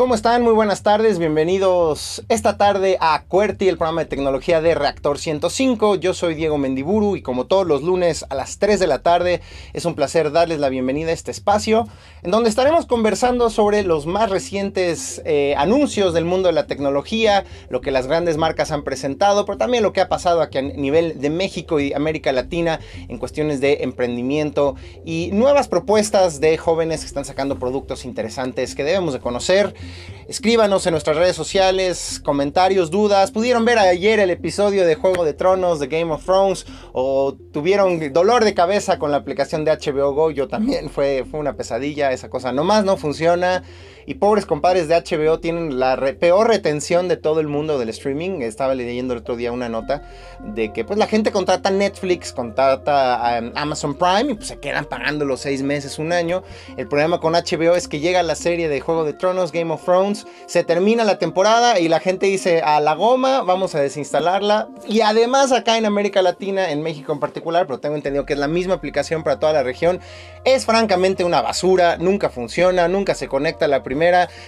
¿Cómo están? Muy buenas tardes, bienvenidos esta tarde a QWERTY, el programa de tecnología de Reactor 105. Yo soy Diego Mendiburu y como todos los lunes a las 3 de la tarde es un placer darles la bienvenida a este espacio en donde estaremos conversando sobre los más recientes eh, anuncios del mundo de la tecnología, lo que las grandes marcas han presentado, pero también lo que ha pasado aquí a nivel de México y América Latina en cuestiones de emprendimiento y nuevas propuestas de jóvenes que están sacando productos interesantes que debemos de conocer. Escríbanos en nuestras redes sociales, comentarios, dudas. ¿Pudieron ver ayer el episodio de Juego de Tronos de Game of Thrones? ¿O tuvieron dolor de cabeza con la aplicación de HBO Go? Yo también, fue, fue una pesadilla, esa cosa nomás no funciona. Y pobres compadres de HBO tienen la peor retención de todo el mundo del streaming. Estaba leyendo el otro día una nota de que pues la gente contrata Netflix, contrata um, Amazon Prime y pues se quedan pagando los seis meses, un año. El problema con HBO es que llega la serie de Juego de Tronos, Game of Thrones, se termina la temporada y la gente dice a la goma, vamos a desinstalarla. Y además acá en América Latina, en México en particular, pero tengo entendido que es la misma aplicación para toda la región, es francamente una basura, nunca funciona, nunca se conecta a la primera.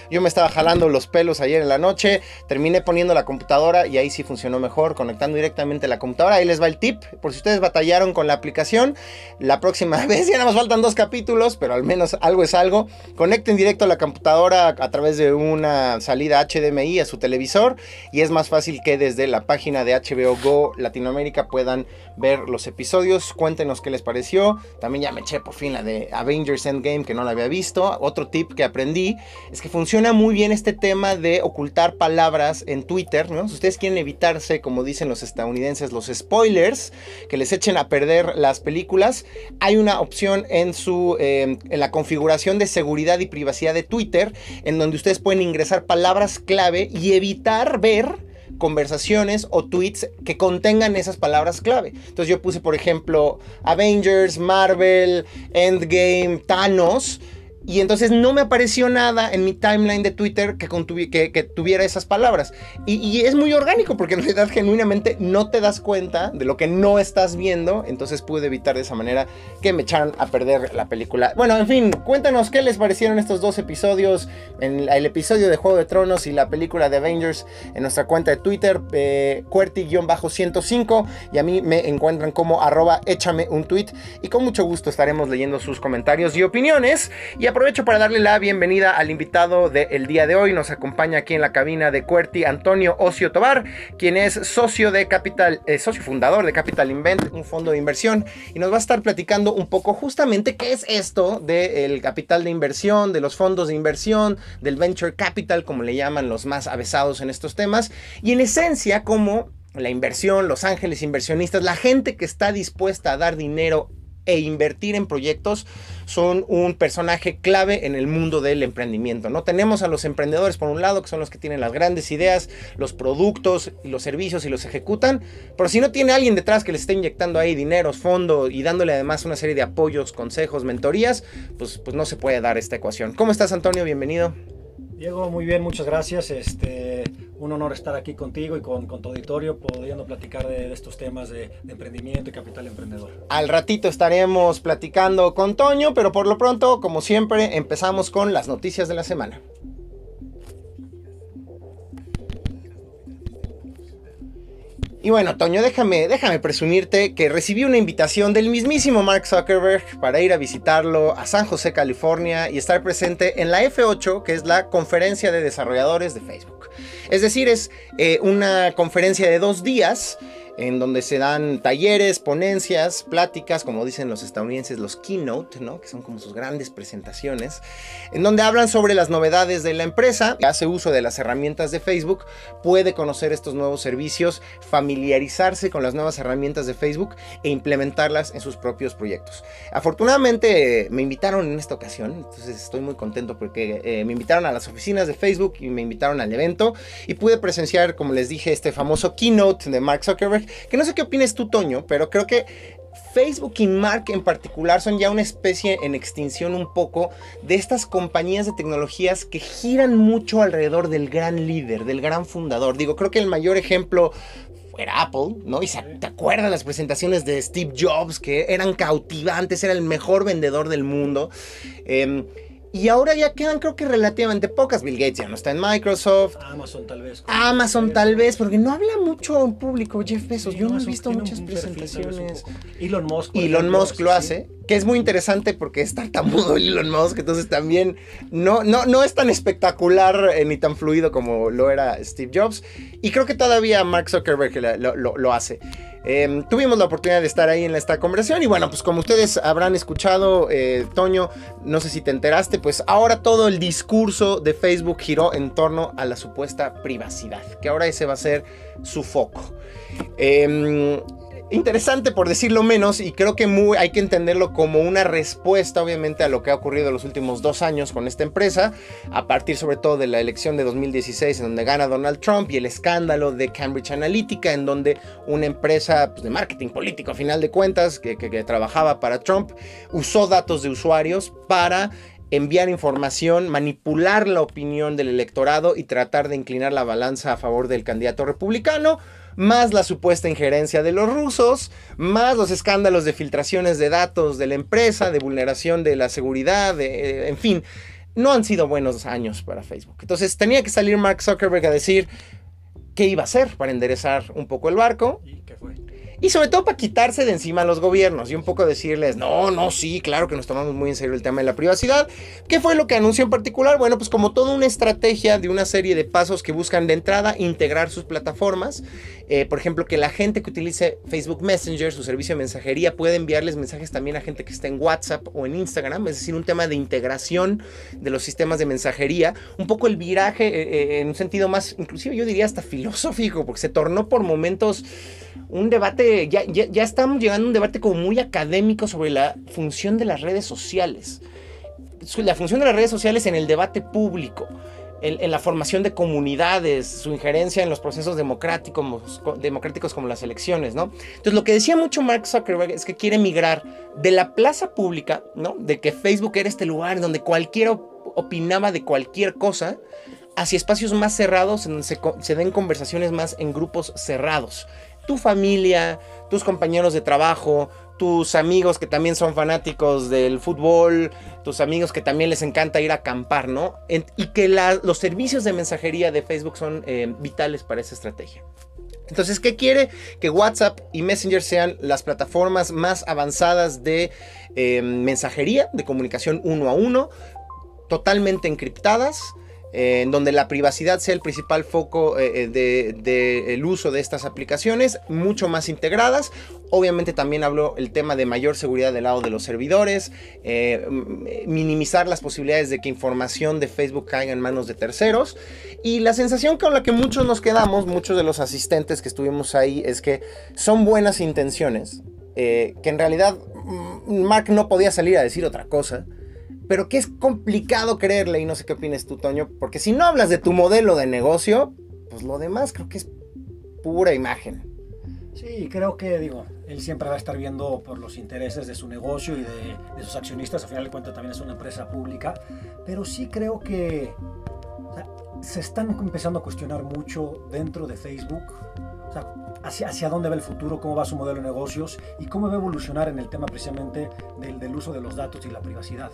Yo me estaba jalando los pelos ayer en la noche, terminé poniendo la computadora y ahí sí funcionó mejor, conectando directamente la computadora. Ahí les va el tip, por si ustedes batallaron con la aplicación, la próxima vez ya nada más faltan dos capítulos, pero al menos algo es algo. Conecten directo a la computadora a través de una salida HDMI a su televisor y es más fácil que desde la página de HBO Go Latinoamérica puedan ver los episodios. Cuéntenos qué les pareció. También ya me eché por fin la de Avengers Endgame que no la había visto. Otro tip que aprendí es que funciona muy bien este tema de ocultar palabras en Twitter. ¿no? Si ustedes quieren evitarse, como dicen los estadounidenses, los spoilers, que les echen a perder las películas, hay una opción en, su, eh, en la configuración de seguridad y privacidad de Twitter en donde ustedes pueden ingresar palabras clave y evitar ver conversaciones o tweets que contengan esas palabras clave. Entonces yo puse, por ejemplo, Avengers, Marvel, Endgame, Thanos y entonces no me apareció nada en mi timeline de Twitter que, tuviera esas palabras. Y, es muy orgánico porque en realidad genuinamente no te das cuenta de lo que no estás viendo. Entonces pude evitar de esa manera que me echaran a perder la película. Bueno, en fin, cuéntanos qué les parecieron estos dos episodios. En el episodio de Juego de Tronos y la película de Avengers en nuestra cuenta de Twitter, eh, Cuerti-105. Y a mí me encuentran como arroba échame un tweet. Y con mucho gusto estaremos leyendo sus comentarios y opiniones. Aprovecho para darle la bienvenida al invitado del día de hoy. Nos acompaña aquí en la cabina de Cuerti Antonio Ocio Tobar, quien es socio de Capital, eh, socio fundador de Capital Invent, un fondo de inversión, y nos va a estar platicando un poco justamente qué es esto del capital de inversión, de los fondos de inversión, del venture capital, como le llaman los más avesados en estos temas, y en esencia cómo la inversión, los ángeles inversionistas, la gente que está dispuesta a dar dinero e invertir en proyectos son un personaje clave en el mundo del emprendimiento. ¿no? Tenemos a los emprendedores por un lado, que son los que tienen las grandes ideas, los productos y los servicios y los ejecutan, pero si no tiene alguien detrás que les esté inyectando ahí dinero, fondo y dándole además una serie de apoyos, consejos, mentorías, pues, pues no se puede dar esta ecuación. ¿Cómo estás Antonio? Bienvenido. Diego, muy bien, muchas gracias. Este, un honor estar aquí contigo y con, tu auditorio, pudiendo platicar de, estos temas de, de, emprendimiento y capital emprendedor. Al ratito estaremos platicando con Toño, pero por lo pronto, como siempre, empezamos con las noticias de la semana. Y bueno, Toño, déjame, déjame presumirte que recibí una invitación del mismísimo Mark Zuckerberg para ir a visitarlo a San José, California y estar presente en la F8, que es la conferencia de desarrolladores de Facebook. Es decir, es eh, una conferencia de dos días en donde se dan talleres, ponencias, pláticas, como dicen los estadounidenses, los keynote, ¿no? que son como sus grandes presentaciones, en donde hablan sobre las novedades de la empresa, hace uso de las herramientas de Facebook, puede conocer estos nuevos servicios, familiarizarse con las nuevas herramientas de Facebook e implementarlas en sus propios proyectos. Afortunadamente me invitaron en esta ocasión, entonces estoy muy contento porque eh, me invitaron a las oficinas de Facebook y me invitaron al evento y pude presenciar, como les dije, este famoso keynote de Mark Zuckerberg que no sé qué opinas tú, Toño, pero creo que Facebook y Mark en particular son ya una especie en extinción un poco de estas compañías de tecnologías que giran mucho alrededor del gran líder, del gran fundador. Digo, creo que el mayor ejemplo era Apple, ¿no? Y se, te acuerdas las presentaciones de Steve Jobs que eran cautivantes, era el mejor vendedor del mundo. Eh, Y ahora ya quedan creo que relativamente pocas. Bill Gates ya no está en Microsoft. Amazon tal vez. Amazon tal vez, porque no habla mucho en público Jeff Bezos. Yo no he visto muchas presentaciones. Elon Musk. Elon Musk lo hace, que es muy interesante porque es tartamudo Elon Musk, entonces también no, no, no es tan espectacular eh, ni tan fluido como lo era Steve Jobs. Y creo que todavía Mark Zuckerberg lo, lo, hace. Em, tuvimos la oportunidad de estar ahí en esta conversación y bueno, pues como ustedes habrán escuchado, eh, Toño, no sé si te enteraste, pues ahora todo el discurso de Facebook giró en torno a la supuesta privacidad, que ahora ese va a ser su foco. Eh, interesante por decirlo menos y creo que muy, hay que entenderlo como una respuesta obviamente a lo que ha ocurrido en los últimos dos años con esta empresa, a partir sobre todo de la elección de 2016 en donde gana Donald Trump y el escándalo de Cambridge Analytica en donde una empresa pues, de marketing político a final de cuentas que, que trabajaba para Trump usó datos de usuarios para enviar información, manipular la opinión del electorado y tratar de inclinar la balanza a favor del candidato republicano más la supuesta injerencia de los rusos, más los escándalos de filtraciones de datos de la empresa, de vulneración de la seguridad, de, en fin, no han sido buenos años para Facebook. Entonces tenía que salir Mark Zuckerberg a decir qué iba a hacer para enderezar un poco el barco. ¿Y qué fue? Y sobre todo para quitarse de encima a los gobiernos y un poco decirles, no, no, sí, claro que nos tomamos muy en serio el tema de la privacidad. ¿Qué fue lo que anunció en particular? Bueno, pues como toda una estrategia de una serie de pasos que buscan de entrada integrar sus plataformas. Eh, por ejemplo, que la gente que utilice Facebook Messenger, su servicio de mensajería, puede enviarles mensajes también a gente que está en WhatsApp o en Instagram. Es decir, un tema de integración de los sistemas de mensajería. Un poco el viraje eh, eh, en un sentido más, inclusive yo diría hasta filosófico, porque se tornó por momentos un debate, ya, ya, estamos llegando a un debate como muy académico sobre la función de las redes sociales. La función de las redes sociales en el debate público. En, la formación de comunidades, su injerencia en los procesos democráticos, democráticos como las elecciones, ¿no? Entonces, lo que decía mucho Mark Zuckerberg es que quiere migrar de la plaza pública, ¿no? De que Facebook era este lugar donde cualquiera opinaba de cualquier cosa, hacia espacios más cerrados, en donde se, se den conversaciones más en grupos cerrados tu familia, tus compañeros de trabajo, tus amigos que también son fanáticos del fútbol, tus amigos que también les encanta ir a acampar, ¿no? y que los servicios de mensajería de Facebook son eh, vitales para esa estrategia. Entonces, ¿qué quiere? Que WhatsApp y Messenger sean las plataformas más avanzadas de eh, mensajería, de comunicación uno a uno, totalmente encriptadas en donde la privacidad sea el principal foco del eh, de, uso de estas aplicaciones, mucho más integradas. Obviamente también habló el tema de mayor seguridad del lado de los servidores, eh, minimizar las posibilidades de que información de Facebook caiga en manos de terceros. Y la sensación con la que muchos nos quedamos, muchos de los asistentes que estuvimos ahí, es que son buenas intenciones, eh, que en realidad mm, Mark no podía salir a decir otra cosa pero que es complicado creerle y no sé qué opinas tú, Toño, porque si no hablas de tu modelo de negocio, pues lo demás creo que es pura imagen. Sí, creo que, digo, él siempre va a estar viendo por los intereses de su negocio y de, sus accionistas, al final de cuentas también es una empresa pública, pero sí creo que se están empezando a cuestionar mucho dentro de Facebook, o sea, hacia, hacia dónde va el futuro, cómo va su modelo de negocios y cómo va a evolucionar en el tema precisamente del, del uso de los datos y la privacidad.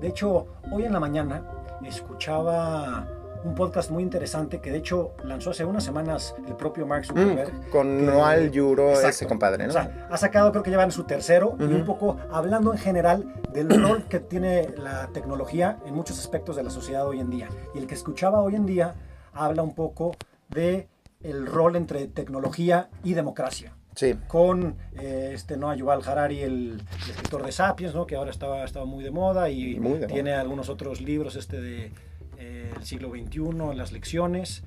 De hecho, hoy en la mañana escuchaba un podcast muy interesante que de hecho lanzó hace unas semanas el propio Mark Zuckerberg. Mm, con Noal Yuro, ese compadre, ¿no? O sea, ha sacado, creo que llevan su tercero, y un poco hablando en general del rol que tiene la tecnología en muchos aspectos de la sociedad hoy en día. Y el que escuchaba hoy en día habla un poco de el rol entre tecnología y democracia. Sí. Con eh, este Noah Yuval Harari, el, escritor de Sapiens, ¿no? que ahora estaba, estaba muy de moda y tiene algunos otros libros este de eh, el siglo XXI, las lecciones.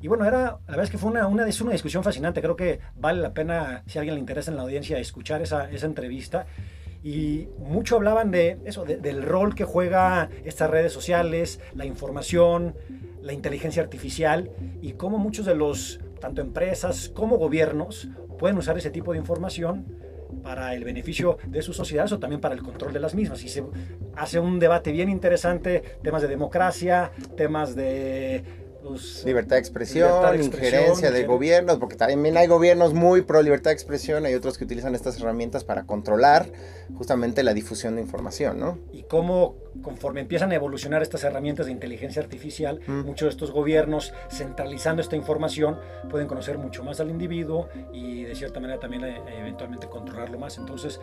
Y bueno, era, la verdad es que fue una, una, una discusión fascinante. Creo que vale la pena, si a alguien le interesa en la audiencia, escuchar esa, esa entrevista. Y mucho hablaban de eso, del rol que juega estas redes sociales, la información, la inteligencia artificial y cómo muchos de los, tanto empresas como gobiernos, pueden usar ese tipo de información para el beneficio de sus sociedades o también para el control de las mismas. Y se hace un debate bien interesante, temas de democracia, temas de libertad de expresión, injerencia de gobiernos, porque también hay gobiernos muy pro libertad de expresión, hay otros que utilizan estas herramientas para controlar justamente la difusión de información, ¿no? Y cómo conforme empiezan a evolucionar estas herramientas de inteligencia artificial, mm. muchos de estos gobiernos centralizando esta información pueden conocer mucho más al individuo y de cierta manera también eh, eventualmente controlarlo más. Entonces,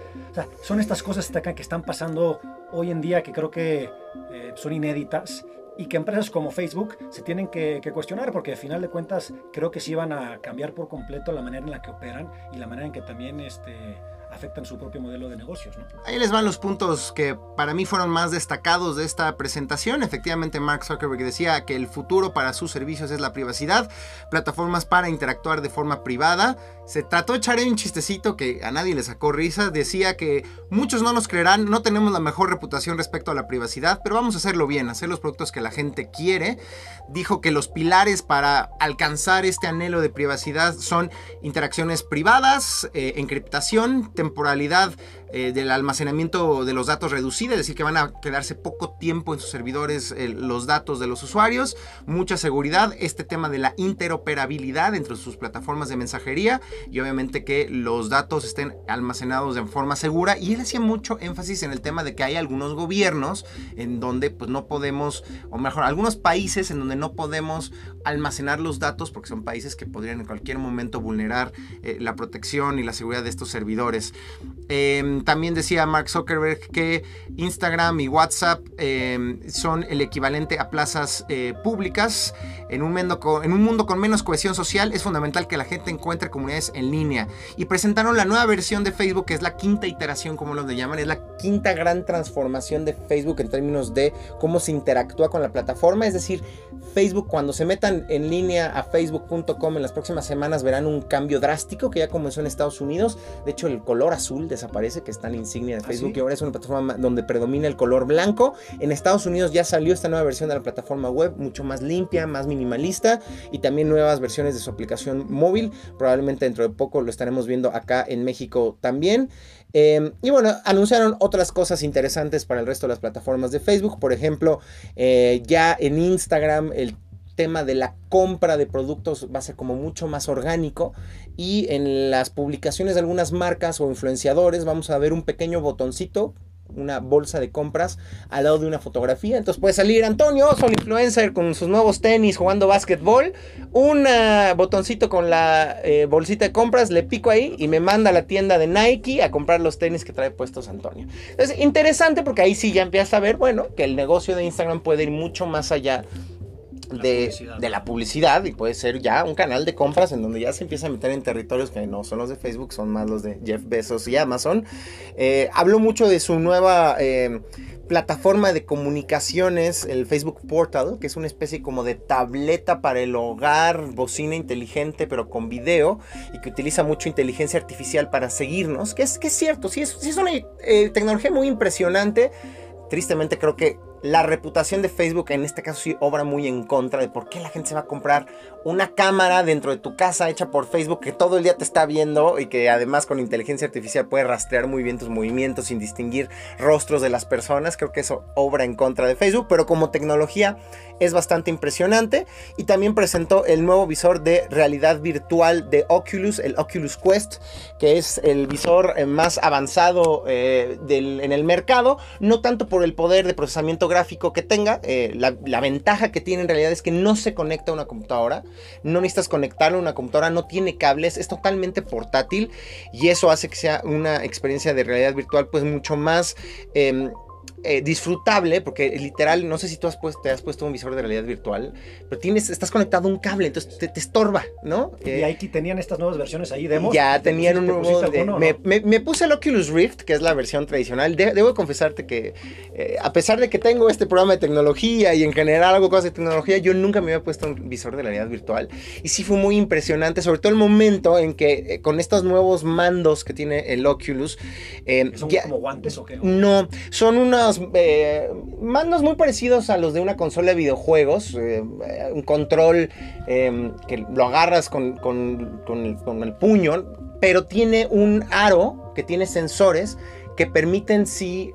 son estas cosas que están pasando hoy en día que creo que eh, son inéditas y que empresas como Facebook se tienen que, cuestionar porque al final de cuentas creo que sí van a cambiar por completo la manera en la que operan y la manera en que también este, afectan su propio modelo de negocios. Ahí les van los puntos que para mí fueron más destacados de esta presentación. Efectivamente, Mark Zuckerberg decía que el futuro para sus servicios es la privacidad, plataformas para interactuar de forma privada. Se trató de echar un chistecito que a nadie le sacó risa. Decía que muchos no nos creerán, no tenemos la mejor reputación respecto a la privacidad, pero vamos a hacerlo bien, hacer los productos que la gente quiere. Dijo que los pilares para alcanzar este anhelo de privacidad son interacciones privadas, eh, encriptación, temporalidad eh, del almacenamiento de los datos reducida, es decir, que van a quedarse poco tiempo en sus servidores eh, los datos de los usuarios, mucha seguridad, este tema de la interoperabilidad entre sus plataformas de mensajería y obviamente que los datos estén almacenados de forma segura. Y él hacía mucho énfasis en el tema de que hay algunos gobiernos en donde pues no podemos, o mejor, algunos países en donde no podemos almacenar los datos porque son países que podrían en cualquier momento vulnerar eh, la protección y la seguridad de estos servidores. Em, también decía Mark Zuckerberg que Instagram y WhatsApp em, son el equivalente a plazas eh, públicas. En un, mundo con, menos cohesión social es fundamental que la gente encuentre comunidades en línea. Y presentaron la nueva versión de Facebook, que es la quinta iteración, como lo llaman, es la quinta gran transformación de Facebook en términos de cómo se interactúa con la plataforma. Es decir, Facebook, cuando se metan en línea a facebook.com en las próximas semanas, verán un cambio drástico que ya comenzó en Estados Unidos. De hecho, el color azul desaparece, que en insignia de ¿Ah, Facebook, y ahora es una plataforma donde predomina el color blanco. En Estados Unidos ya salió esta nueva versión de la plataforma web, mucho más limpia, más minimalista, y también nuevas versiones de su aplicación móvil. Probablemente dentro de poco lo estaremos viendo acá en México también. Em, y bueno, anunciaron otras cosas interesantes para el resto de las plataformas de Facebook. Por ejemplo, eh, ya en Instagram el tema de la compra de productos va a ser como mucho más orgánico y en las publicaciones de algunas marcas o influenciadores vamos a ver un pequeño botoncito una bolsa de compras al lado de una fotografía. Entonces puede salir Antonio son influencer, con sus nuevos tenis jugando básquetbol. Un botoncito con la eh, bolsita de compras, le pico ahí y me manda a la tienda de Nike a comprar los tenis que trae puestos Antonio. Es interesante porque ahí sí ya empieza a ver, bueno, que el negocio de Instagram puede ir mucho más allá de, de, la publicidad y puede ser ya un canal de compras en donde ya se empieza a meter en territorios que no son los de Facebook, son más los de Jeff Bezos y Amazon. Eh, habló mucho de su nueva eh, plataforma de comunicaciones, el Facebook Portal, que es una especie como de tableta para el hogar, bocina inteligente pero con video y que utiliza mucho inteligencia artificial para seguirnos, que es, que es cierto, sí es, es una eh, tecnología muy impresionante. Tristemente creo que la reputación de Facebook en este caso sí obra muy en contra de por qué la gente se va a comprar una cámara dentro de tu casa hecha por Facebook que todo el día te está viendo y que además con inteligencia artificial puede rastrear muy bien tus movimientos sin distinguir rostros de las personas. Creo que eso obra en contra de Facebook, pero como tecnología es bastante impresionante. Y también presentó el nuevo visor de realidad virtual de Oculus, el Oculus Quest, que es el visor eh, más avanzado eh, en el mercado, no tanto por el poder de procesamiento gráfico que tenga, eh, la, ventaja que tiene en realidad es que no se conecta a una computadora no necesitas conectarlo a una computadora, no tiene cables, es totalmente portátil y eso hace que sea una experiencia de realidad virtual pues mucho más... Em, eh, disfrutable, porque literal, no sé si tú has puesto, te has puesto un visor de realidad virtual, pero tienes, estás conectado a un cable, entonces te, estorba, ¿no? y eh, ahí tenían estas nuevas versiones ahí, demos. Ya tenían un nuevo. me, puse el Oculus Rift, que es la versión tradicional. debo confesarte que, eh, a pesar de que tengo este programa de tecnología y en general hago cosas de tecnología, yo nunca me había puesto un visor de realidad virtual. Y sí fue muy impresionante, sobre todo el momento en que con estos nuevos mandos que tiene el Oculus. ¿Son como guantes o qué? No, son unos eh, mandos muy parecidos a los de una consola de videojuegos. Eh, un control em, que lo agarras con, el, puño, pero tiene un aro que tiene sensores que permiten sí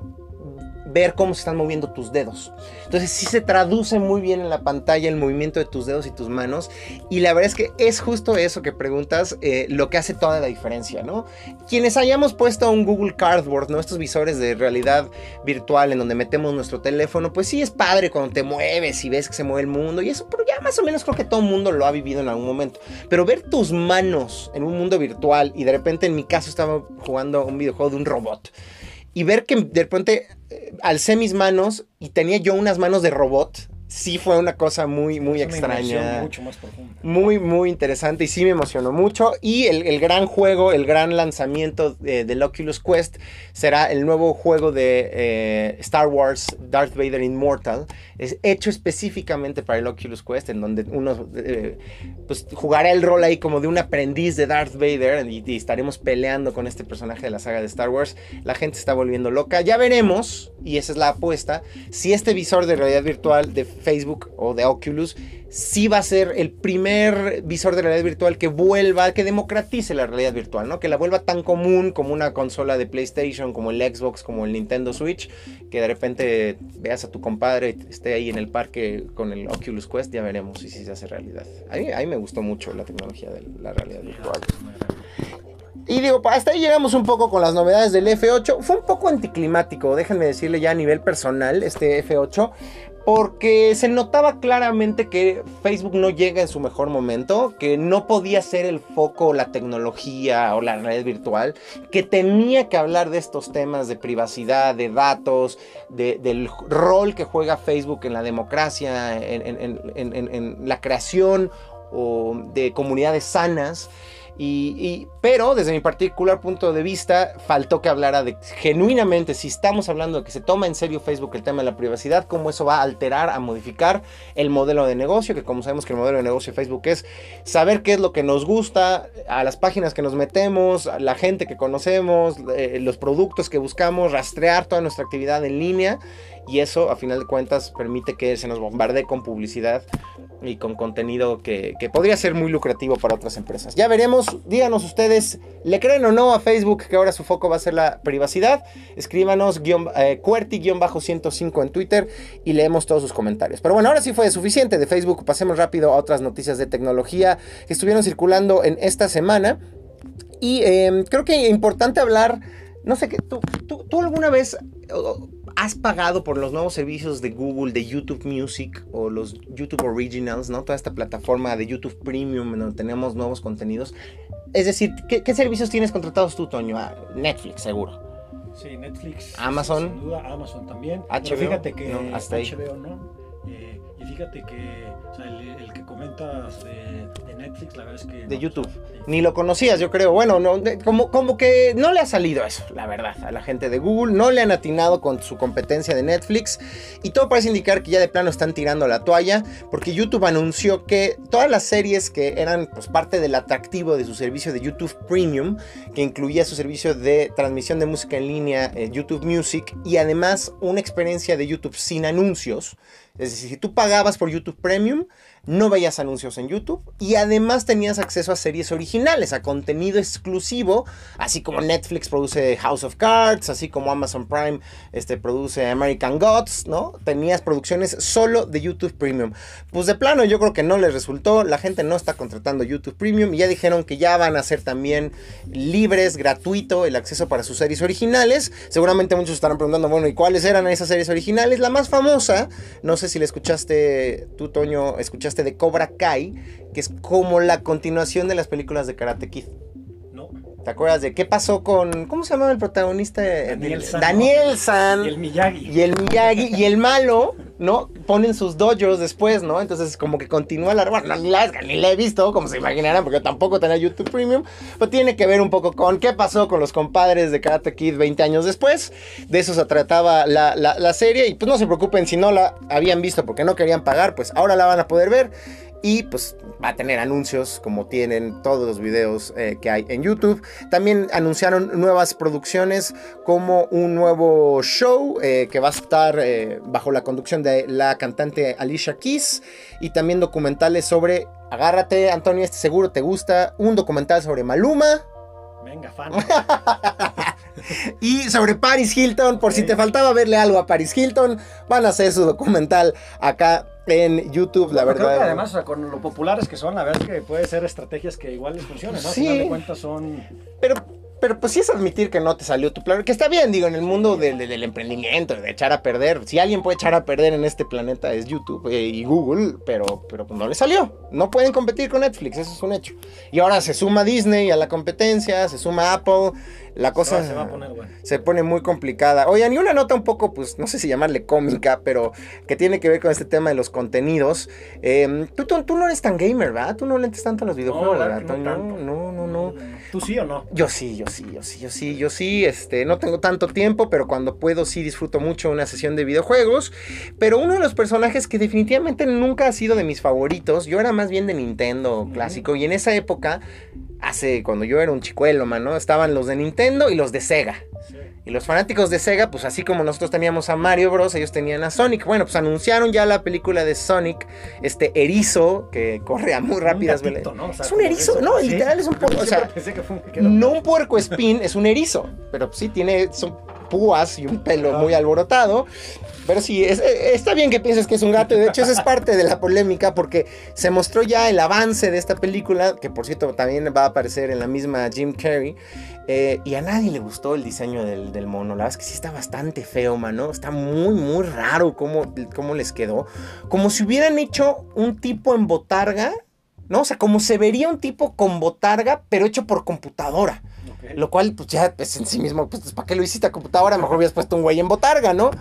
ver cómo se están moviendo tus dedos. Entonces sí se traduce muy bien en la pantalla el movimiento de tus dedos y tus manos. Y la verdad es que es justo eso que preguntas eh, lo que hace toda la diferencia, ¿no? Quienes hayamos puesto un Google Cardboard, ¿no? Estos visores de realidad virtual en donde metemos nuestro teléfono, pues sí es padre cuando te mueves y ves que se mueve el mundo y eso, pero ya más o menos creo que todo el mundo lo ha vivido en algún momento. Pero ver tus manos en un mundo virtual y de repente en mi caso estaba jugando un videojuego de un robot y ver que de repente eh, alcé mis manos y tenía yo unas manos de robot sí fue una cosa muy, muy extraña. Mucho más profunda. Muy, muy interesante y sí me emocionó mucho. Y el, gran juego, el gran lanzamiento de, del Oculus Quest será el nuevo juego de eh, Star Wars Darth Vader Immortal. Es hecho específicamente para el Oculus Quest, en donde uno eh, pues, jugará el rol ahí como de un aprendiz de Darth Vader y, y estaremos peleando con este personaje de la saga de Star Wars. La gente se está volviendo loca. Ya veremos, y esa es la apuesta, si este visor de realidad virtual de Facebook o de Oculus, sí va a ser el primer visor de realidad virtual que vuelva, que democratice la realidad virtual, ¿no? Que la vuelva tan común como una consola de PlayStation, como el Xbox, como el Nintendo Switch, que de repente veas a tu compadre esté ahí en el parque con el Oculus Quest, ya veremos si, se hace realidad. A mí, a mí me gustó mucho la tecnología de la realidad virtual. Y digo, hasta ahí llegamos un poco con las novedades del F8. Fue un poco anticlimático, déjenme decirle ya a nivel personal, este F8 porque se notaba claramente que Facebook no llega en su mejor momento, que no podía ser el foco la tecnología o la red virtual, que tenía que hablar de estos temas de privacidad, de datos, del rol que juega Facebook en la democracia, en, la creación de comunidades sanas. Y, pero desde mi particular punto de vista, faltó que hablara de genuinamente, si estamos hablando de que se toma en serio Facebook el tema de la privacidad, cómo eso va a alterar, a modificar el modelo de negocio, que como sabemos que el modelo de negocio de Facebook es saber qué es lo que nos gusta, a las páginas que nos metemos, a la gente que conocemos, eh, los productos que buscamos, rastrear toda nuestra actividad en línea y eso a final de cuentas permite que se nos bombardee con publicidad y con contenido que, podría ser muy lucrativo para otras empresas. Ya veremos, díganos ustedes, ¿le creen o no a Facebook que ahora su foco va a ser la privacidad? Escríbanos guion, eh, cuerti-105 en Twitter y leemos todos sus comentarios. Pero bueno, ahora sí fue suficiente de Facebook, pasemos rápido a otras noticias de tecnología que estuvieron circulando en esta semana. Y em, creo que es importante hablar, no sé, ¿tú, tú, tú alguna vez has pagado por los nuevos servicios de Google, de YouTube Music o los YouTube Originals, ¿no? Toda esta plataforma de YouTube Premium donde tenemos nuevos contenidos. Es decir, ¿qué, servicios tienes contratados tú, Toño? Ah, Netflix, seguro. Sí, Netflix. Amazon. Sin duda, Amazon también. HBO. fíjate que no, hasta HBO no. Fíjate que el, que comentas de, Netflix, la verdad es que... De YouTube. Ni lo conocías, yo creo. Bueno, no, como, como que no le ha salido eso, la verdad, a la gente de Google. No le han atinado con su competencia de Netflix. Y todo parece indicar que ya de plano están tirando la toalla. Porque YouTube anunció que todas las series que eran pues, parte del atractivo de su servicio de YouTube Premium, que incluía su servicio de transmisión de música en línea, eh, YouTube Music, y además una experiencia de YouTube sin anuncios, es decir, si tú pagabas por YouTube Premium, no veías anuncios en YouTube y además tenías acceso a series originales, a contenido exclusivo, así como Netflix produce House of Cards, así como Amazon Prime este, produce American Gods, ¿no? Tenías producciones solo de YouTube Premium. Pues de plano yo creo que no les resultó, la gente no está contratando YouTube Premium y ya dijeron que ya van a ser también libres, gratuito el acceso para sus series originales. Seguramente muchos estarán preguntando, bueno, ¿y cuáles eran esas series originales? La más famosa, no sé si le escuchaste, tú Toño, escuchaste de Cobra Kai, que es como la continuación de las películas de Karate Kid. ¿Te acuerdas de qué pasó con. ¿Cómo se llamaba el protagonista? Daniel San. Daniel San. Y el Miyagi. Y el Miyagi. y el malo, ¿no? Ponen sus dojos después, ¿no? Entonces, como que continúa la. Bueno, ni la, ni la he visto, como se imaginarán, porque tampoco tenía YouTube Premium. Pero tiene que ver un poco con qué pasó con los compadres de Karate Kid 20 años después. De eso se trataba la, la, la serie. Y pues no se preocupen si no la habían visto porque no querían pagar, pues ahora la van a poder ver y pues va a tener anuncios como tienen todos los videos eh, que hay en YouTube. También anunciaron nuevas producciones como un nuevo show eh, que va a estar eh, bajo la conducción de la cantante Alicia Keys y también documentales sobre, agárrate Antonio, este seguro te gusta, un documental sobre Maluma. Venga, fan. y sobre Paris Hilton, por si te faltaba verle algo a Paris Hilton, van a hacer su documental acá en YouTube, la verdad. Creo que además, o sea, con lo populares que son, la verdad es que puede ser estrategias que igual les funcionen, ¿no? Sí. de cuentas son. Pero pero pues sí es admitir que no te salió tu plan. Que está bien, digo, en el mundo del, del, emprendimiento, de echar a perder. Si alguien puede echar a perder en este planeta es YouTube eh, y Google, pero, pero pues no le salió. No pueden competir con Netflix, eso es un hecho. Y ahora se suma Disney a la competencia, se suma Apple la cosa se, va a poner, se pone muy complicada. Oigan, y una nota un poco, pues, no sé si llamarle cómica, pero que tiene que ver con este tema de los contenidos. Em, tú, tú, no eres tan gamer, ¿verdad? Tú no lentes tanto a los videojuegos, ¿verdad? No, no, no, no, ¿Tú sí o no? Yo sí, yo sí, yo sí, yo sí, yo sí. Este, no tengo tanto tiempo, pero cuando puedo sí disfruto mucho una sesión de videojuegos. Pero uno de los personajes que definitivamente nunca ha sido de mis favoritos, yo era más bien de Nintendo clásico, y en esa época hace cuando yo era un chicuelo, mano, estaban los de Nintendo y los de Sega. Y los fanáticos de Sega, pues así como nosotros teníamos a Mario Bros, ellos tenían a Sonic. Bueno, pues anunciaron ya la película de Sonic, este erizo que corre a muy rápidas velocidades. es un erizo, no, literal es un puerco, o sea, no un puerco spin, es un erizo, pero sí tiene son púas y un pelo muy alborotado. Pero sí, eh, está bien que pienses que es un gato. De hecho, eso es parte de la polémica porque se mostró ya el avance de esta película, que por cierto también va a aparecer en la misma Jim Carrey. Eh, y a nadie le gustó el diseño del, mono. La verdad es que sí está bastante feo, mano. Está muy, muy raro cómo, cómo les quedó. Como si hubieran hecho un tipo en botarga, ¿no? O sea, como se vería un tipo con botarga, pero hecho por computadora. Lo cual, pues ya, pues en sí mismo, pues, ¿para qué lo hiciste a computadora? Mejor hubieras puesto un güey en botarga, ¿no?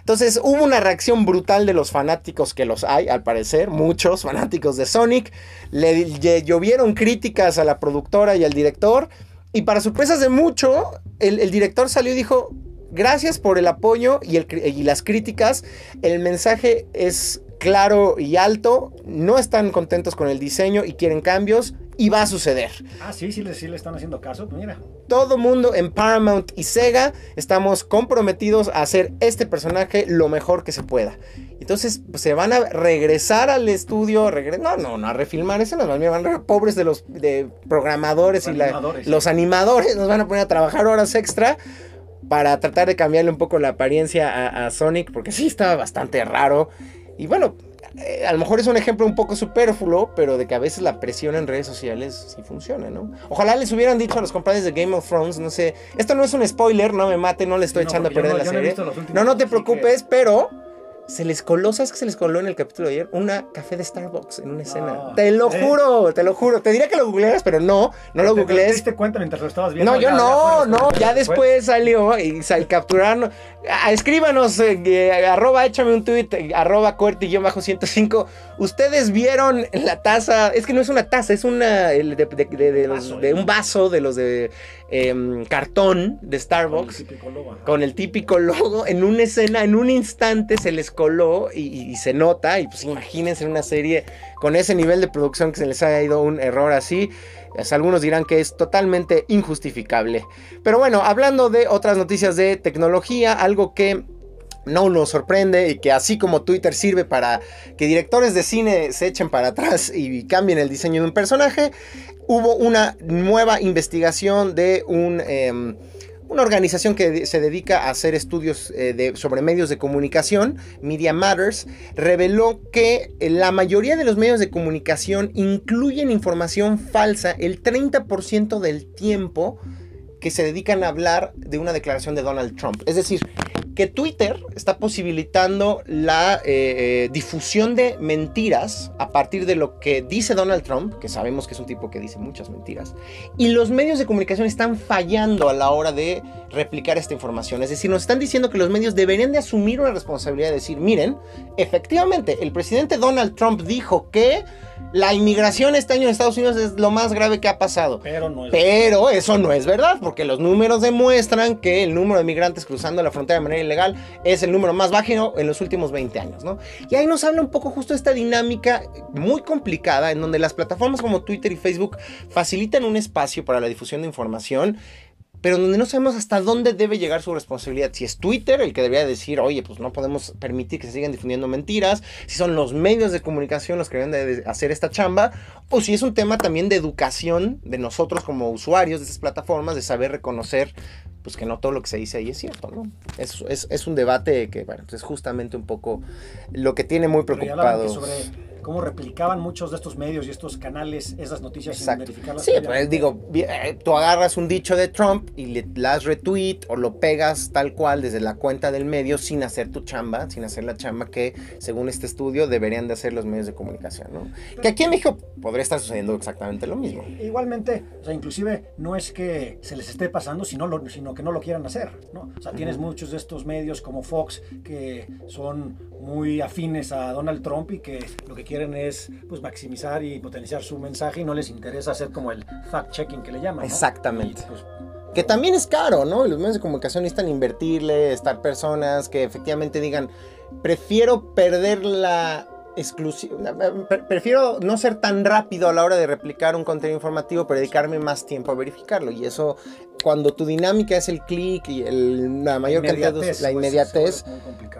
Entonces hubo una reacción brutal de los fanáticos que los hay, al parecer, muchos fanáticos de Sonic. Le, llovieron críticas a la productora y al director. Y para sorpresas de mucho, el, director salió y dijo, gracias por el apoyo y, las críticas. El mensaje es claro y alto. No están contentos con el diseño y quieren cambios y va a suceder. Ah, sí, sí, sí le están haciendo caso, pues mira. Todo mundo en Paramount y Sega estamos comprometidos a hacer este personaje lo mejor que se pueda. Entonces pues, se van a regresar al estudio, no, no, no a refilmar escenas, van a pobres de los de programadores y los animadores nos van a poner a trabajar horas extra para tratar de cambiarle un poco la apariencia a, a Sonic, porque sí estaba bastante raro. Y bueno, eh, a lo mejor es un ejemplo un poco superfluo, pero de que a veces la presión en redes sociales sí funciona, ¿no? Ojalá les hubieran dicho a los compadres de Game of Thrones, no sé, esto no es un spoiler, no me mate, no le estoy echando a perder la serie. No, no te preocupes, pero se les coló, ¿sabes qué se les coló en el capítulo de ayer? Una café de Starbucks en una escena. te lo ¿eh? juro, te lo juro. Te diría que lo googlearas, pero no, no lo googlees. ¿Te diste cuenta mientras lo estabas viendo? No, yo no, no, ya después salió y sal, capturaron. Escríbanos, eh, arroba, échame un tweet, arroba bajo 105 Ustedes vieron la taza, es que no es una taza, es una de, de, un vaso de los de em, cartón de Starbucks. Con el, típico logo. En una escena, en un instante se les coló y, se nota. Y pues imagínense en una serie con ese nivel de producción que se les haya ido un error así. Pues, algunos dirán que es totalmente injustificable. Pero bueno, hablando de otras noticias de tecnología, algo que no nos sorprende y que así como Twitter sirve para que directores de cine se echen para atrás y cambien el diseño de un personaje, hubo una nueva investigación de un... Em, una organización que se dedica a hacer estudios eh, sobre medios de comunicación, Media Matters, reveló que la mayoría de los medios de comunicación incluyen información falsa el 30% del tiempo que se dedican a hablar de una declaración de Donald Trump. Es decir, que Twitter está posibilitando la eh, eh, difusión de mentiras a partir de lo que dice Donald Trump, que sabemos que es un tipo que dice muchas mentiras, y los medios de comunicación están fallando a la hora de replicar esta información. Es decir, nos están diciendo que los medios deberían de asumir una responsabilidad de decir, miren, efectivamente, el presidente Donald Trump dijo que la inmigración este año en Estados Unidos es lo más grave que ha pasado. Pero, no Pero eso no es verdad, porque los números demuestran que el número de migrantes cruzando la frontera de manera ilegal es el número más bajo en los últimos 20 años, ¿no? Y ahí nos habla un poco justo esta dinámica muy complicada en donde las plataformas como Twitter y Facebook facilitan un espacio para la difusión de información pero donde no sabemos hasta dónde debe llegar su responsabilidad. Si es Twitter el que debería decir, oye, pues no podemos permitir que se sigan difundiendo mentiras, si son los medios de comunicación los que deben de hacer esta chamba, o si es un tema también de educación de nosotros como usuarios de esas plataformas, de saber reconocer pues que no todo lo que se dice ahí es cierto, ¿no? Es, es, es un debate que, bueno, pues es justamente un poco lo que tiene muy preocupado cómo replicaban muchos de estos medios y estos canales esas noticias sin verificarlas. Sí, pues digo, eh, tú agarras un dicho de Trump y le das retweet o lo pegas tal cual desde la cuenta del medio sin hacer tu chamba, sin hacer la chamba que según este estudio deberían de hacer los medios de comunicación, ¿no? que aquí en México podría estar sucediendo exactamente lo mismo. Igualmente, o sea, inclusive no es que se les esté pasando, sino, lo, sino que no lo quieran hacer, ¿no? O sea, tienes muchos de estos medios como Fox que son muy afines a Donald Trump y que lo que quieren es pues, maximizar y potenciar su mensaje y no les interesa hacer como el fact-checking que le llaman. Exactamente. Pues, que también es caro, ¿no? los medios de comunicación necesitan invertirle, estar personas que efectivamente digan, prefiero perder la prefiero no ser tan rápido a la hora de replicar un contenido informativo, pero dedicarme más tiempo a verificarlo. Y eso, cuando tu dinámica es el clic y la mayor cantidad de la inmediatez,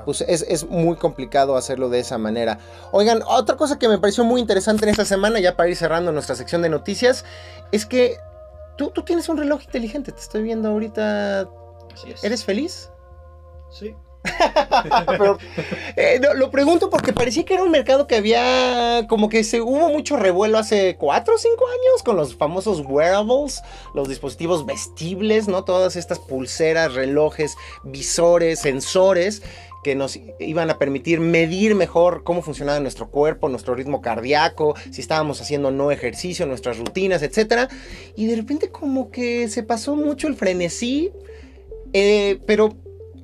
pues es, es, muy complicado hacerlo de esa manera. Oigan, otra cosa que me pareció muy interesante en esta semana, ya para ir cerrando nuestra sección de noticias, es que tú, tú tienes un reloj inteligente. Te estoy viendo ahorita. ¿Eres feliz? Sí. Eh, lo pregunto porque parecía que era un mercado que había como que se hubo mucho revuelo hace 4 o 5 años con los famosos wearables, los dispositivos vestibles, ¿no? Todas estas pulseras, relojes, visores, sensores que nos iban a permitir medir mejor cómo funcionaba nuestro cuerpo, nuestro ritmo cardíaco, si estábamos haciendo no ejercicio, nuestras rutinas, etc. Y de repente como que se pasó mucho el frenesí, eh, pero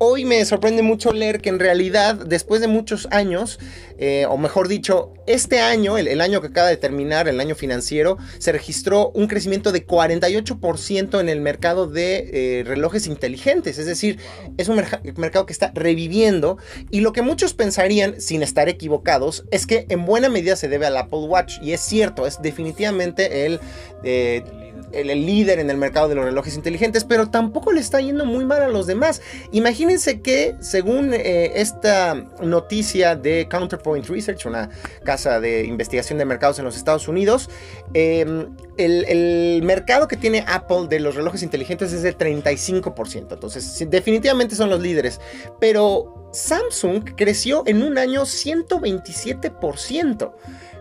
hoy me sorprende mucho leer que en realidad, después de muchos años, eh, o mejor dicho, este año, el, año que acaba de terminar, el año financiero, se registró un crecimiento de 48% en el mercado de eh, relojes inteligentes. Es decir, es un mercado que está reviviendo y lo que muchos pensarían, sin estar equivocados, es que en buena medida se debe al Apple Watch. Y es cierto, es definitivamente el... Eh, el, líder en el mercado de los relojes inteligentes, pero tampoco le está yendo muy mal a los demás. Imagínense que, según eh, esta noticia de Counterpoint Research, una casa de investigación de mercados en los Estados Unidos, em, el, el, mercado que tiene Apple de los relojes inteligentes es de 35%. Entonces, definitivamente son los líderes. Pero Samsung creció en un año 127%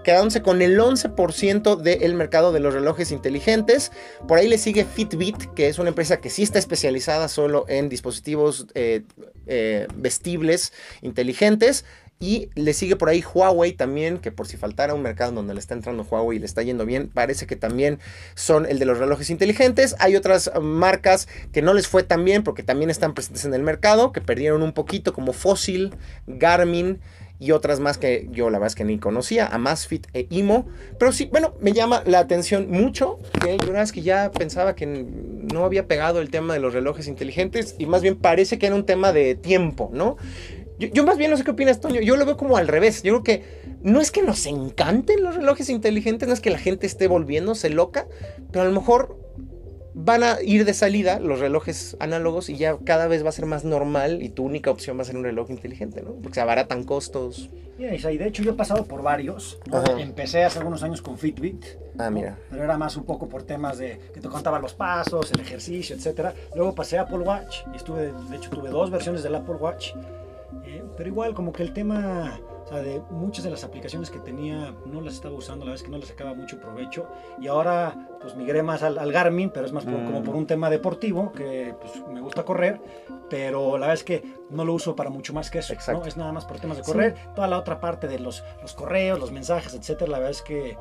quedándose con el 11% del mercado de los relojes inteligentes. Por ahí le sigue Fitbit, que es una empresa que sí está especializada solo en dispositivos eh, eh, vestibles inteligentes. Y le sigue por ahí Huawei también, que por si faltara un mercado donde le está entrando Huawei y le está yendo bien, parece que también son el de los relojes inteligentes. Hay otras marcas que no les fue tan bien porque también están presentes en el mercado, que perdieron un poquito, como Fossil, Garmin y otras más que yo la verdad es que ni conocía, Amazfit e Imo. Pero sí, bueno, me llama la atención mucho que yo una que ya pensaba que no había pegado el tema de los relojes inteligentes y más bien parece que era un tema de tiempo, ¿no? Yo, yo, más bien no sé qué opinas, Toño. Yo lo veo como al revés. Yo creo que no es que nos encanten los relojes inteligentes, no es que la gente esté volviéndose loca, pero a lo mejor van a ir de salida los relojes análogos y ya cada vez va a ser más normal y tu única opción va a ser un reloj inteligente, ¿no? Porque se abaratan costos. y de hecho yo he pasado por varios. Empecé hace algunos años con Fitbit. Ah, mira. Pero era más un poco por temas de que te contaba los pasos, el ejercicio, etcétera. Luego pasé a Apple Watch y estuve, de hecho tuve dos versiones del Apple Watch. Eh, pero igual como que el tema de muchas de las aplicaciones que tenía no las estaba usando, la vez que no les sacaba mucho provecho. Y ahora pues migré más al, Garmin, pero es más como por mm. un tema deportivo, que pues, me gusta correr, pero la verdad es que no lo uso para mucho más que eso. ¿no? Es nada más por temas de correr. Toda la otra parte de los, los correos, los mensajes, etcétera, la verdad es que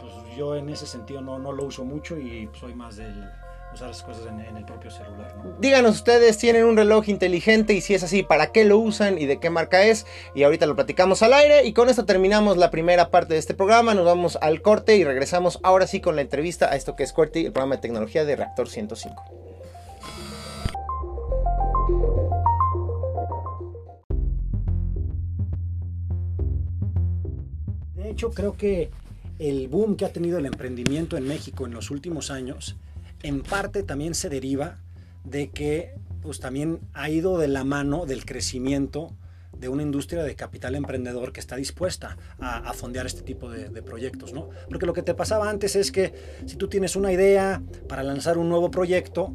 pues, yo en ese sentido no, no lo uso mucho y soy más del usar las cosas en, el propio celular. Díganos ustedes, ¿tienen un reloj inteligente? Y si es así, ¿para qué lo usan y de qué marca es? Y ahorita lo platicamos al aire. Y con esto terminamos la primera parte de este programa. Nos vamos al corte y regresamos ahora sí con la entrevista a esto que es QWERTY, el programa de tecnología de Reactor 105. De hecho, creo que el boom que ha tenido el emprendimiento en México en los últimos años en parte también se deriva de que pues también ha ido de la mano del crecimiento de una industria de capital emprendedor que está dispuesta a, fondear este tipo de, proyectos, ¿no? Porque lo que te pasaba antes es que si tú tienes una idea para lanzar un nuevo proyecto,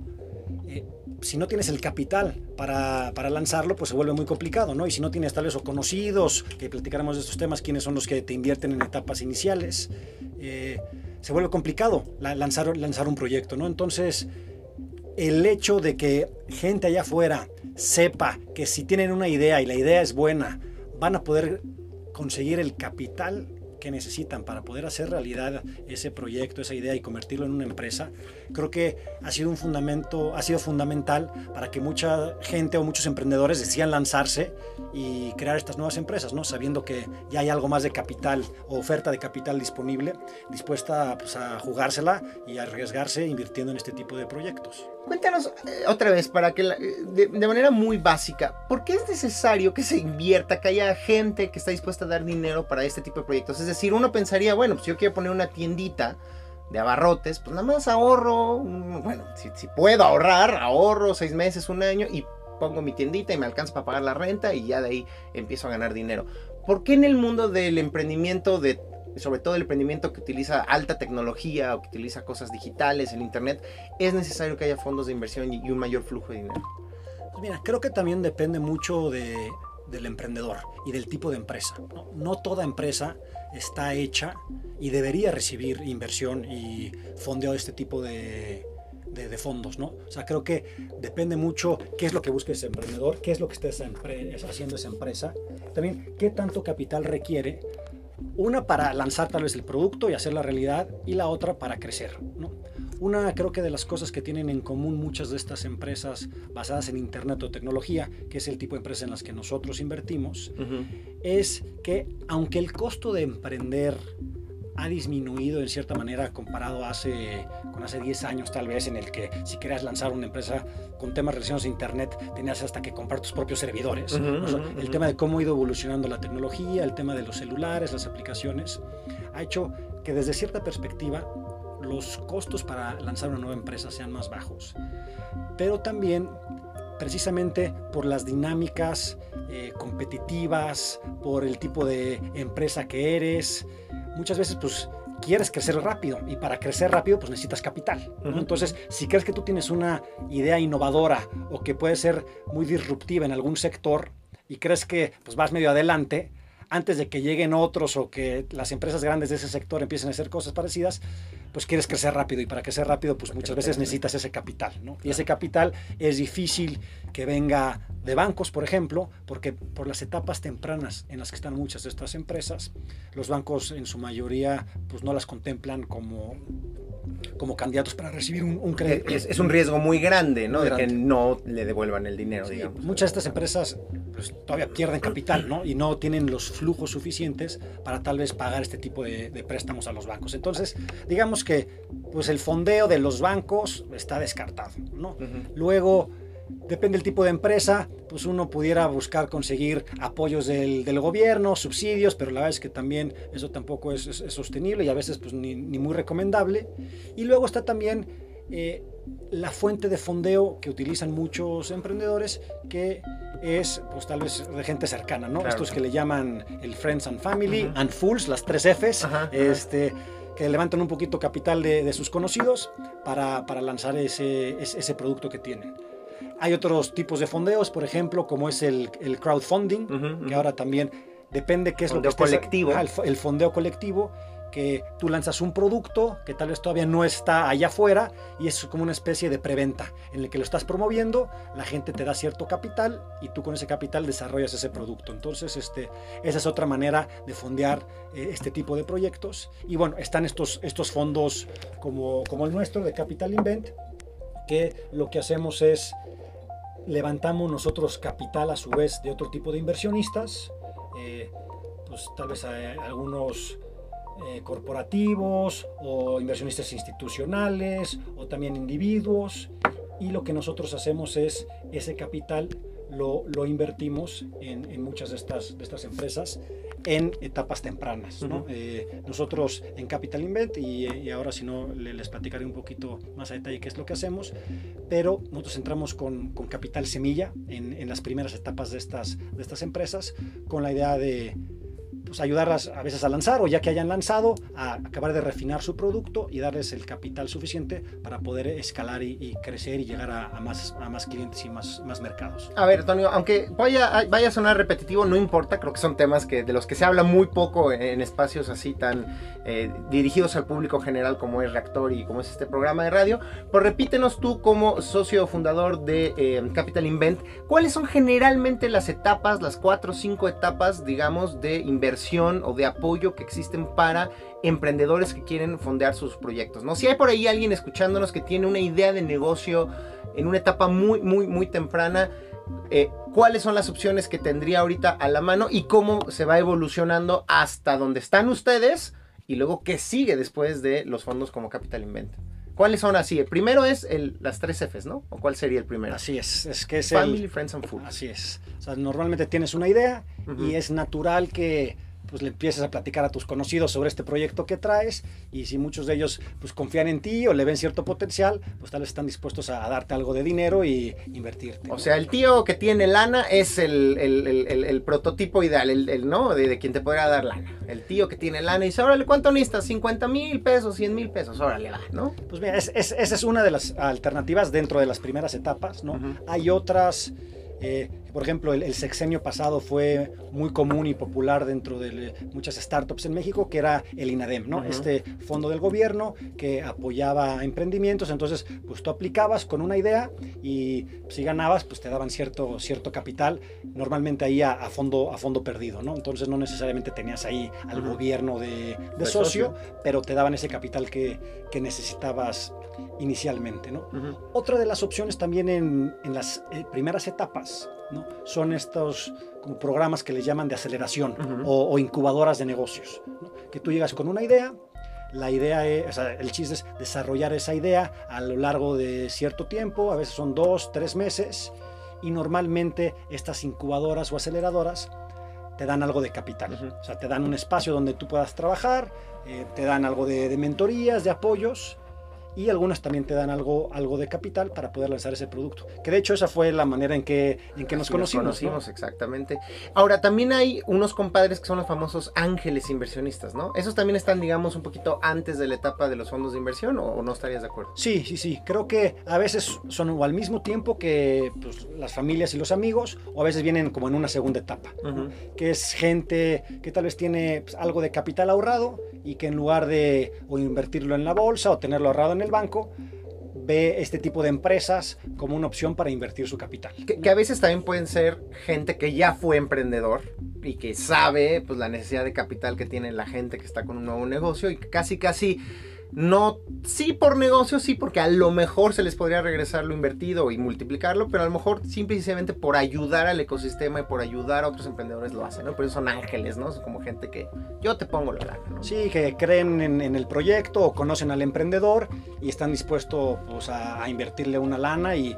eh, si no tienes el capital para, para, lanzarlo, pues se vuelve muy complicado, ¿no? Y si no tienes tal vez o conocidos, que platicáramos de estos temas, quiénes son los que te invierten en etapas iniciales, eh, se vuelve complicado lanzar, lanzar un proyecto, ¿no? Entonces, el hecho de que gente allá afuera sepa que si tienen una idea y la idea es buena, van a poder conseguir el capital que necesitan para poder hacer realidad ese proyecto, esa idea y convertirlo en una empresa, creo que ha sido un fundamento, ha sido fundamental para que mucha gente o muchos emprendedores decidan lanzarse y crear estas nuevas empresas, ¿no? Sabiendo que ya hay algo más de capital o oferta de capital disponible, dispuesta pues, a jugársela y a arriesgarse invirtiendo en este tipo de proyectos. Cuéntanos eh, otra vez, para que de, de, manera muy básica, ¿por qué es necesario que se invierta, que haya gente que está dispuesta a dar dinero para este tipo de proyectos? Es decir, uno pensaría, bueno, pues yo quiero poner una tiendita de abarrotes, pues nada más ahorro, bueno, si, si puedo ahorrar, ahorro seis meses, un año y pongo mi tiendita y me alcanza para pagar la renta y ya de ahí empiezo a ganar dinero. ¿Por qué en el mundo del emprendimiento de sobre todo el emprendimiento que utiliza alta tecnología o que utiliza cosas digitales en Internet, es necesario que haya fondos de inversión y un mayor flujo de dinero? Pues mira, creo que también depende mucho de, del emprendedor y del tipo de empresa. ¿no? toda empresa está hecha y debería recibir inversión y fondeo de este tipo de, de, fondos, ¿no? O sea, creo que depende mucho qué es lo que busque ese emprendedor, qué es lo que esté haciendo esa empresa, también qué tanto capital requiere una para lanzar tal vez el producto y hacer la realidad y la otra para crecer. ¿no? Una creo que de las cosas que tienen en común muchas de estas empresas basadas en Internet o tecnología, que es el tipo de empresas en las que nosotros invertimos, es que aunque el costo de emprender ha disminuido en cierta manera comparado hace, con hace 10 años tal vez, en el que si querías lanzar una empresa con temas relacionados a Internet, tenías hasta que comprar tus propios servidores. el tema de cómo ha ido evolucionando la tecnología, el tema de los celulares, las aplicaciones, ha hecho que desde cierta perspectiva los costos para lanzar una nueva empresa sean más bajos. Pero también precisamente por las dinámicas eh, competitivas, por el tipo de empresa que eres, muchas veces pues quieres crecer rápido y para crecer rápido pues necesitas capital. Entonces, si crees que tú tienes una idea innovadora o que puede ser muy disruptiva en algún sector y crees que pues vas medio adelante, antes de que lleguen otros o que las empresas grandes de ese sector empiecen a hacer cosas parecidas, pues quieres crecer rápido y para crecer rápido pues muchas veces necesitas ese capital, ¿no? Y ese capital es difícil que venga de bancos, por ejemplo, porque por las etapas tempranas en las que están muchas de estas empresas, los bancos en su mayoría pues no las contemplan como como candidatos para recibir un, crédito. Es, un riesgo muy grande, ¿no? De que no le devuelvan el dinero, digamos. Muchas de estas empresas pues, todavía pierden capital, ¿no? Y no tienen los flujos suficientes para tal vez pagar este tipo de, préstamos a los bancos. Entonces, digamos que pues el fondeo de los bancos está descartado, ¿no? Luego Depende del tipo de empresa, pues uno pudiera buscar conseguir apoyos del, del gobierno, subsidios, pero la verdad es que también eso tampoco es, sostenible y a veces pues ni, ni, muy recomendable. Y luego está también eh, la fuente de fondeo que utilizan muchos emprendedores, que es pues tal vez de gente cercana, ¿no? Estos que le llaman el Friends and Family, and Fools, las tres Fs, este que levantan un poquito capital de, de sus conocidos para, para lanzar ese, ese, producto que tienen. Hay otros tipos de fondeos, por ejemplo, como es el, el crowdfunding, que ahora también depende qué es lo que colectivo. el, el, fondeo colectivo, que tú lanzas un producto que tal vez todavía no está allá afuera y es como una especie de preventa en el que lo estás promoviendo, la gente te da cierto capital y tú con ese capital desarrollas ese producto. Entonces, este, esa es otra manera de fondear eh, este tipo de proyectos. Y bueno, están estos, estos fondos como, como el nuestro de Capital Invent, que lo que hacemos es levantamos nosotros capital a su vez de otro tipo de inversionistas, eh, pues tal vez algunos eh, corporativos o inversionistas institucionales o también individuos. Y lo que nosotros hacemos es ese capital lo, lo invertimos en, en, muchas de estas, de estas empresas en etapas tempranas. ¿no? eh, nosotros en Capital Invent, y, y ahora si no les platicaré un poquito más a detalle qué es lo que hacemos, pero nosotros entramos con, con capital semilla en, en, las primeras etapas de estas, de estas empresas con la idea de pues, ayudarlas a veces a lanzar o ya que hayan lanzado, a acabar de refinar su producto y darles el capital suficiente para poder escalar y, crecer y llegar a, más, a más clientes y más, más mercados. A ver, Antonio, aunque vaya, vaya a sonar repetitivo, no importa, creo que son temas que, de los que se habla muy poco en, espacios así tan eh, dirigidos al público general como es Reactor y como es este programa de radio. Pues repítenos tú como socio fundador de eh, Capital Invent, ¿cuáles son generalmente las etapas, las cuatro o cinco etapas, digamos, de inversión o de apoyo que existen para emprendedores que quieren fondear sus proyectos? ¿no? Si hay por ahí alguien escuchándonos que tiene una idea de negocio en una etapa muy, muy, muy temprana, eh, cuáles son las opciones que tendría ahorita a la mano y cómo se va evolucionando hasta donde están ustedes y luego qué sigue después de los fondos como Capital Invent. ¿Cuáles son así? El primero es el, las tres Fs, ¿no? ¿O cuál sería el primero? Así es, es que es Family, Friends and Food. Así es. O sea, normalmente tienes una idea y es natural que pues le empiezas a platicar a tus conocidos sobre este proyecto que traes y si muchos de ellos pues confían en ti o le ven cierto potencial, pues tal vez están dispuestos a, darte algo de dinero y invertirte. O sea, el tío que tiene lana es el, el, el, prototipo ideal, el, ¿no? De, quien te podría dar lana. El tío que tiene lana y dice, órale, ¿cuánto necesitas? 50 mil pesos, 100 mil pesos, órale, va, ¿no? Pues mira, esa es una de las alternativas dentro de las primeras etapas, ¿no? Hay otras... Eh, por ejemplo, el, sexenio pasado fue muy común y popular dentro de muchas startups en México, que era el INADEM, ¿no? Este fondo del gobierno que apoyaba emprendimientos. Entonces, pues tú aplicabas con una idea y si ganabas, pues te daban cierto, cierto capital, normalmente ahí a, fondo, a fondo perdido, ¿no? Entonces no necesariamente tenías ahí al gobierno de, socio, pero te daban ese capital que, que necesitabas inicialmente, ¿no? Otra de las opciones también en, en las eh, primeras etapas son estos como programas que les llaman de aceleración o, incubadoras de negocios, que tú llegas con una idea, la idea es, el chiste es desarrollar esa idea a lo largo de cierto tiempo, a veces son dos, tres meses, y normalmente estas incubadoras o aceleradoras te dan algo de capital, o sea, te dan un espacio donde tú puedas trabajar, eh, te dan algo de, de mentorías, de apoyos, y algunas también te dan algo, algo de capital para poder lanzar ese producto. Que de hecho esa fue la manera en que, en que nos conocimos. Nos conocimos, exactamente. Ahora, también hay unos compadres que son los famosos ángeles inversionistas, ¿no? Esos también están, digamos, un poquito antes de la etapa de los fondos de inversión o, no estarías de acuerdo? Sí, sí, sí. Creo que a veces son o al mismo tiempo que pues, las familias y los amigos o a veces vienen como en una segunda etapa, que es gente que tal vez tiene pues, algo de capital ahorrado y que en lugar de o invertirlo en la bolsa o tenerlo ahorrado en el banco, ve este tipo de empresas como una opción para invertir su capital. Que, a veces también pueden ser gente que ya fue emprendedor y que sabe pues la necesidad de capital que tiene la gente que está con un nuevo negocio y casi casi no, sí por negocio, sí porque a lo mejor se les podría regresar lo invertido y multiplicarlo, pero a lo mejor simplemente por ayudar al ecosistema y por ayudar a otros emprendedores lo hacen, ¿no? Por eso son ángeles, ¿no? Son como gente que yo te pongo la lana, ¿no? Sí, que creen en, el proyecto o conocen al emprendedor y están dispuestos pues, a invertirle una lana y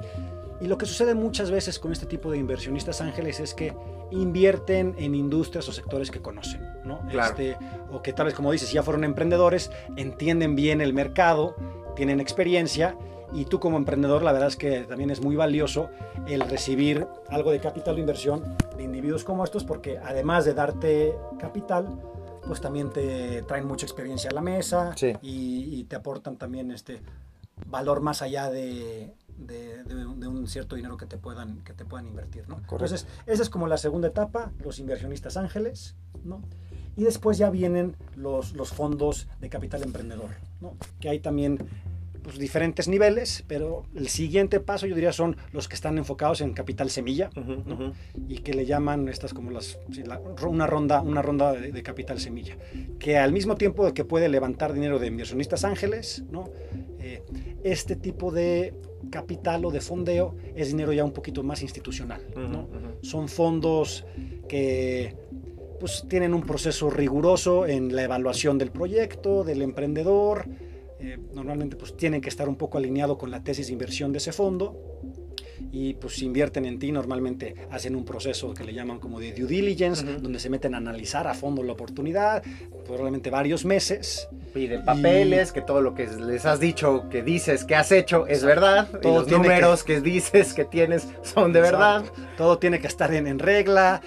y lo que sucede muchas veces con este tipo de inversionistas ángeles es que invierten en industrias o sectores que conocen, ¿no? Este, o que tal vez, como dices, ya fueron emprendedores, entienden bien el mercado, tienen experiencia y tú como emprendedor la verdad es que también es muy valioso el recibir algo de capital de inversión de individuos como estos porque además de darte capital, pues también te traen mucha experiencia a la mesa y, y, te aportan también este valor más allá de, de, un cierto dinero que te puedan, que te puedan invertir. ¿no? Entonces, esa es como la segunda etapa, los inversionistas ángeles, ¿no? Y después ya vienen los, los fondos de capital emprendedor, ¿no? que hay también pues, diferentes niveles, pero el siguiente paso yo diría son los que están enfocados en capital semilla y que le llaman estas como las una ronda una ronda de, capital semilla que al mismo tiempo que puede levantar dinero de inversionistas ángeles, ¿no? Eh, este tipo de capital o de fondeo es dinero ya un poquito más institucional. Son fondos que pues, tienen un proceso riguroso en la evaluación del proyecto, del emprendedor. Eh, normalmente pues, tienen que estar un poco alineado con la tesis de inversión de ese fondo y pues si invierten en ti normalmente hacen un proceso que le llaman como de due diligence, donde se meten a analizar a fondo la oportunidad, probablemente varios meses Piden papeles, que todo lo que les has dicho, que dices, que has hecho, es verdad. Todos los números que... dices que tienes son de verdad. Todo tiene que estar en, regla,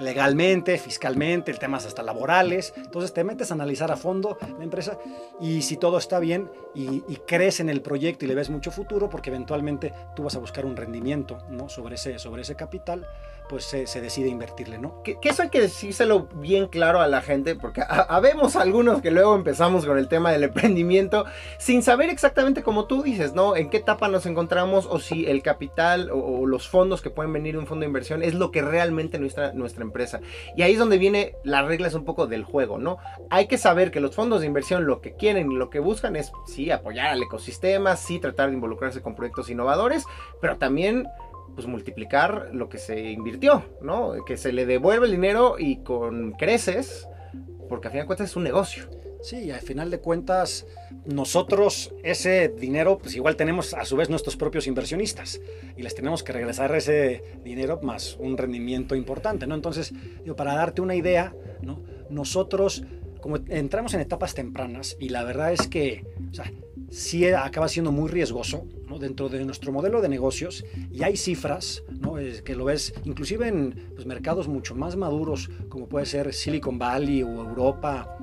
legalmente, fiscalmente, el temas hasta laborales. Entonces te metes a analizar a fondo la empresa y si todo está bien y, crees en el proyecto y le ves mucho futuro, porque eventualmente tú vas a buscar un rendimiento ¿no? sobre, ese, sobre ese capital pues se, decide invertirle, ¿no? Que, eso hay que decírselo bien claro a la gente, porque habemos algunos que luego empezamos con el tema del emprendimiento sin saber exactamente como tú dices, ¿no? En qué etapa nos encontramos o si el capital o, los fondos que pueden venir de un fondo de inversión es lo que realmente nuestra, nuestra empresa. Y ahí es donde viene las reglas un poco del juego, ¿no? Hay que saber que los fondos de inversión lo que quieren y lo que buscan es, sí, apoyar al ecosistema, sí, tratar de involucrarse con proyectos innovadores, pero también pues multiplicar lo que se invirtió, ¿no? Que se le devuelve el dinero y con creces, porque al final de cuentas es un negocio. Sí, al final de cuentas, nosotros ese dinero, pues igual tenemos a su vez nuestros propios inversionistas y les tenemos que regresar ese dinero más un rendimiento importante, ¿no? Entonces, digo, para darte una idea, ¿no? Nosotros, como entramos en etapas tempranas y la verdad es que, o sea, sí acaba siendo muy riesgoso dentro de nuestro modelo de negocios y hay cifras que lo ves inclusive en pues, mercados mucho más maduros como puede ser Silicon Valley o Europa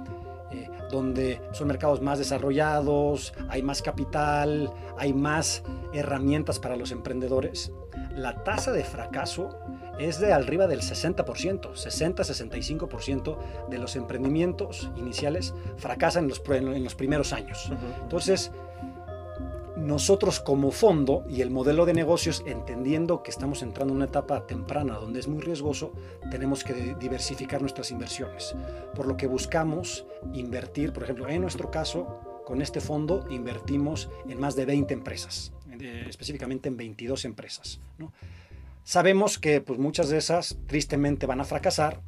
eh, donde son mercados más desarrollados, hay más capital, hay más herramientas para los emprendedores. La tasa de fracaso es de arriba del 60%, 60-65% de los emprendimientos iniciales fracasan en los, en los primeros años. Entonces, nosotros como fondo y el modelo de negocios, entendiendo que estamos entrando en una etapa temprana donde es muy riesgoso, tenemos que diversificar nuestras inversiones. Por lo que buscamos invertir, por ejemplo, en nuestro caso, con este fondo invertimos en más de 20 empresas, eh, específicamente en 22 empresas. Sabemos que pues, muchas de esas tristemente van a fracasar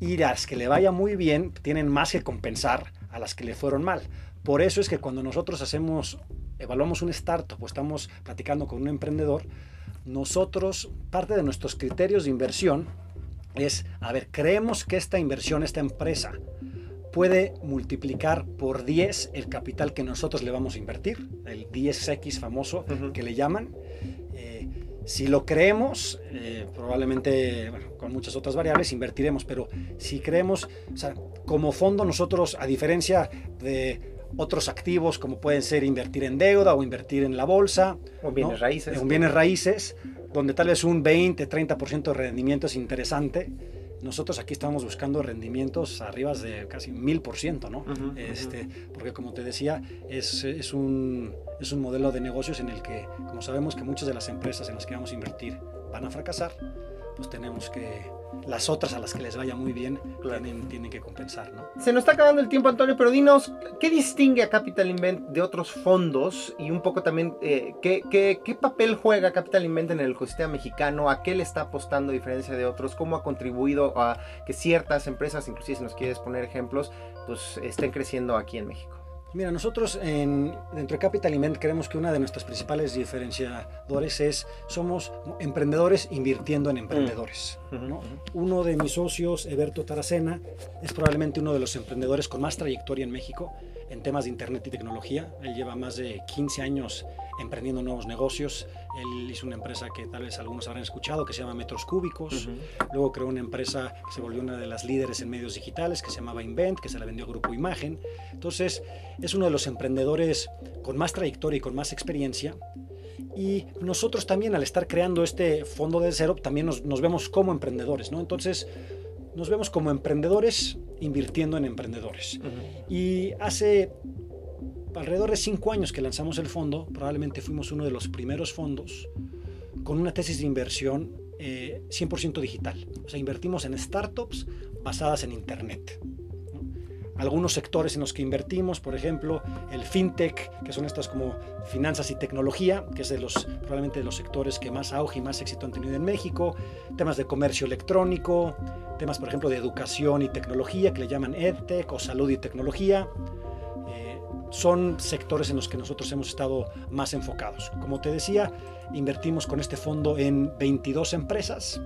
y las que le vaya muy bien tienen más que compensar a las que le fueron mal. Por eso es que cuando nosotros hacemos, evaluamos un startup o estamos platicando con un emprendedor, nosotros, parte de nuestros criterios de inversión es, a ver, creemos que esta inversión, esta empresa, puede multiplicar por 10 el capital que nosotros le vamos a invertir, el 10X famoso que le llaman. Si lo creemos, eh, probablemente con muchas otras variables invertiremos, pero si creemos, o sea, como fondo nosotros, a diferencia de otros activos como pueden ser invertir en deuda o invertir en la bolsa, o bienes raíces, bienes raíces, donde tal vez un 20, 30% de rendimiento es interesante, nosotros aquí estamos buscando rendimientos arriba de casi mil por ciento, ¿no? este, porque como te decía, es, es, un, es un modelo de negocios en el que, como sabemos que muchas de las empresas en las que vamos a invertir van a fracasar, pues tenemos que las otras a las que les vaya muy bien tienen, que compensar, ¿no? Se nos está acabando el tiempo, Antonio, pero dinos, ¿qué distingue a Capital Invent de otros fondos? Y un poco también, eh, ¿qué, qué, papel juega Capital Invent en el ecosistema mexicano? ¿A qué le está apostando a diferencia de otros? ¿Cómo ha contribuido a que ciertas empresas, inclusive si nos quieres poner ejemplos, pues estén creciendo aquí en México? Mira, nosotros en, dentro de Capital Invent creemos que una de nuestras principales diferenciadores es somos emprendedores invirtiendo en emprendedores. Mm. Uno de mis socios, Eberto Taracena, es probablemente uno de los emprendedores con más trayectoria en México en temas de Internet y tecnología. Él lleva más de 15 años emprendiendo nuevos negocios. Él hizo una empresa que tal vez algunos habrán escuchado, que se llama Metros Cúbicos. Luego creó una empresa que se volvió una de las líderes en medios digitales, que se llamaba Invent, que se la vendió a Grupo Imagen. Entonces, es uno de los emprendedores con más trayectoria y con más experiencia. Y nosotros también, al estar creando este fondo de cero, también nos, nos vemos como emprendedores, ¿no? Entonces, nos vemos como emprendedores invirtiendo en emprendedores. Y hace alrededor de cinco años que lanzamos el fondo, probablemente fuimos uno de los primeros fondos con una tesis de inversión 100% eh, digital. O sea, invertimos en startups basadas en Internet. Algunos sectores en los que invertimos, por ejemplo, el fintech, que son estas como finanzas y tecnología, que es de los, probablemente de los sectores que más auge y más éxito han tenido en México, temas de comercio electrónico, temas, por ejemplo, de educación y tecnología, que le llaman EdTech o salud y tecnología, son sectores en los que nosotros hemos estado más enfocados. Como te decía, invertimos con este fondo en 22 empresas.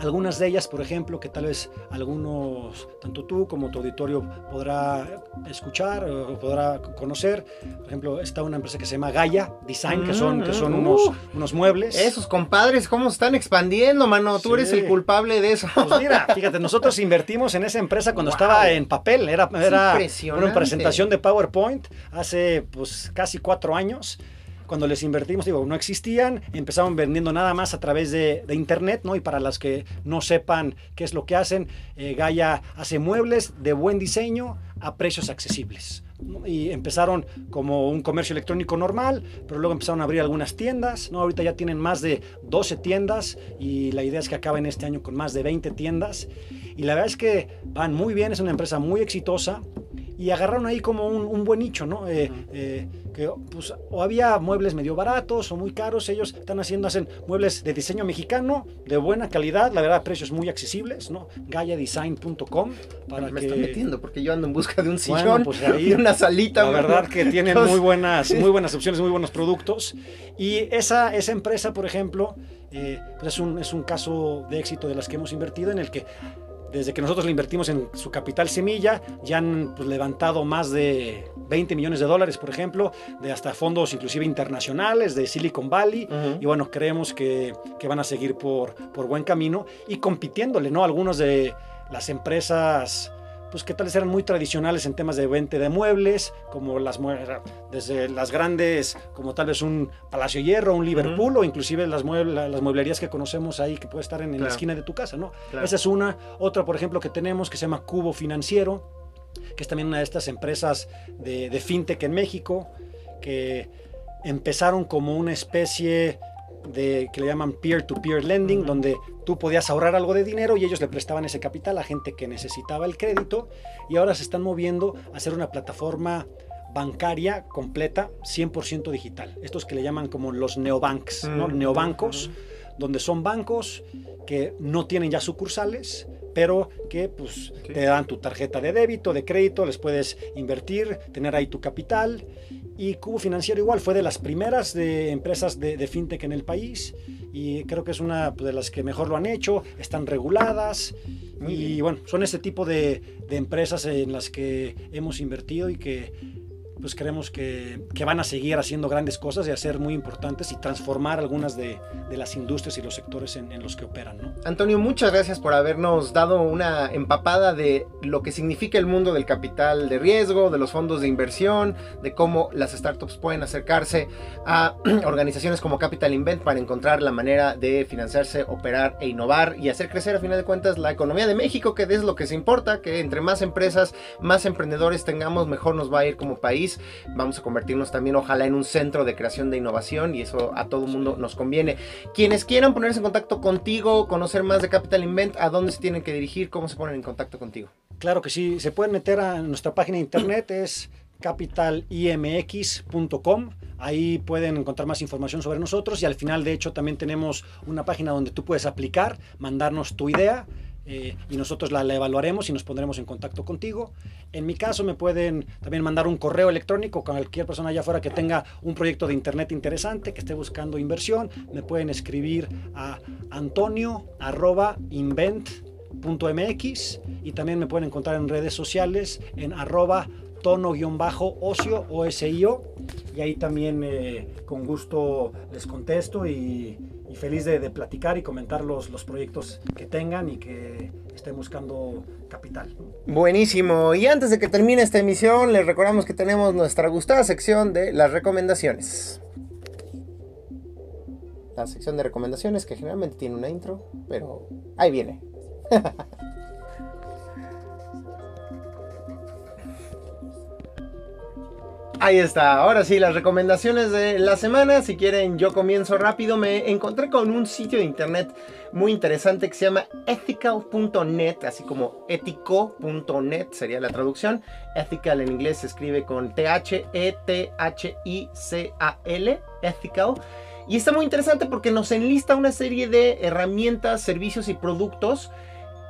Algunas de ellas, por ejemplo, que tal vez algunos, tanto tú como tu auditorio podrá escuchar o podrá conocer. Por ejemplo, está una empresa que se llama Gaia Design, que son, que son mm, unos, uh. unos muebles. Esos compadres, ¿cómo están expandiendo, mano? Tú eres el culpable de eso. Pues mira, fíjate, nosotros invertimos en esa empresa cuando estaba en papel. Era, era una presentación de PowerPoint hace pues casi cuatro años cuando les invertimos, digo, no existían, empezaron vendiendo nada más a través de, Internet, ¿no? Y para las que no sepan qué es lo que hacen, eh, Gaia hace muebles de buen diseño a precios accesibles. Y empezaron como un comercio electrónico normal, pero luego empezaron a abrir algunas tiendas, ¿no? Ahorita ya tienen más de 12 tiendas y la idea es que acaben este año con más de 20 tiendas. Y la verdad es que van muy bien, es una empresa muy exitosa y agarraron ahí como un, buen nicho, ¿no? Eh, eh, que pues, o había muebles medio baratos o muy caros, ellos están haciendo, hacen muebles de diseño mexicano, de buena calidad, la verdad, precios muy accesibles, ¿no? GaiaDesign.com para Me que... está metiendo porque yo ando en busca de un sillón pues y una salita. La verdad que tienen muy buenas, muy buenas opciones, muy buenos productos. Y esa, esa empresa, por ejemplo, eh, pues es, un, es un caso de éxito de las que hemos invertido en el que desde que nosotros le invertimos en su capital semilla, ya han pues, levantado más de 20 millones de dólares, por ejemplo, de hasta fondos inclusive internacionales, de Silicon Valley, y bueno, creemos que, que, van a seguir por, por buen camino y compitiéndole, ¿no? Algunos de las empresas pues que tal vez eran muy tradicionales en temas de venta de muebles, como las desde las grandes, como tal vez un Palacio Hierro, un Liverpool, o inclusive las, las mueblerías que conocemos ahí, que puede estar en, la esquina de tu casa, ¿no? Esa es una. Otra, por ejemplo, que tenemos, que se llama Cubo Financiero, que es también una de estas empresas de, de fintech en México, que empezaron como una especie de que le llaman peer-to-peer lending, donde tú podías ahorrar algo de dinero y ellos le prestaban ese capital a gente que necesitaba el crédito y ahora se están moviendo a hacer una plataforma bancaria completa 100% digital. Estos que le llaman como los neobanks, ¿no? neobancos, donde son bancos que no tienen ya sucursales, pero que pues, te dan tu tarjeta de débito, de crédito, les puedes invertir, tener ahí tu capital. Y Cubo Financiero igual fue de las primeras de empresas de, fintech en el país y creo que es una de las que mejor lo han hecho, están reguladas y bueno, son ese tipo de, de empresas en las que hemos invertido y que pues creemos que, que, van a seguir haciendo grandes cosas y a ser muy importantes y transformar algunas de, de las industrias y los sectores en, en, los que operan. ¿no? Antonio, muchas gracias por habernos dado una empapada de lo que significa el mundo del capital de riesgo, de los fondos de inversión, de cómo las startups pueden acercarse a organizaciones como Capital Invent para encontrar la manera de financiarse, operar e innovar y hacer crecer a final de cuentas la economía de México, que es lo que se importa, que entre más empresas, más emprendedores tengamos, mejor nos va a ir como país Vamos a convertirnos también, ojalá, en un centro de creación de innovación y eso a todo mundo nos conviene. Quienes quieran ponerse en contacto contigo, conocer más de Capital Invent, ¿a dónde se tienen que dirigir? ¿Cómo se ponen en contacto contigo? Claro que sí, se pueden meter a nuestra página de internet, es capitalimx.com. Ahí pueden encontrar más información sobre nosotros y al final, de hecho, también tenemos una página donde tú puedes aplicar, mandarnos tu idea eh, y nosotros la, evaluaremos y nos pondremos en contacto contigo. En mi caso me pueden también mandar un correo electrónico con cualquier persona allá afuera que tenga un proyecto de internet interesante, que esté buscando inversión, me pueden escribir a antonio.invent.mx y también me pueden encontrar en redes sociales en arroba tono-ocio o SIO y ahí también eh, con gusto les contesto y y feliz de, platicar y comentar los, los, proyectos que tengan y que estén buscando capital. Buenísimo. Y antes de que termine esta emisión, les recordamos que tenemos nuestra gustada sección de las recomendaciones. La sección de recomendaciones que generalmente tiene una intro, pero ahí viene. Ahí está, ahora sí, las recomendaciones de la semana. Si quieren, yo comienzo rápido. Me encontré con un sitio de internet muy interesante que se llama ethical.net, así como ético.net sería la traducción. Ethical en inglés se escribe con T-H-E-T-H-I-C-A-L, ethical. Y está muy interesante porque nos enlista una serie de herramientas, servicios y productos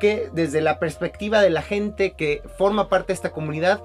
que desde la perspectiva de la gente que forma parte de esta comunidad,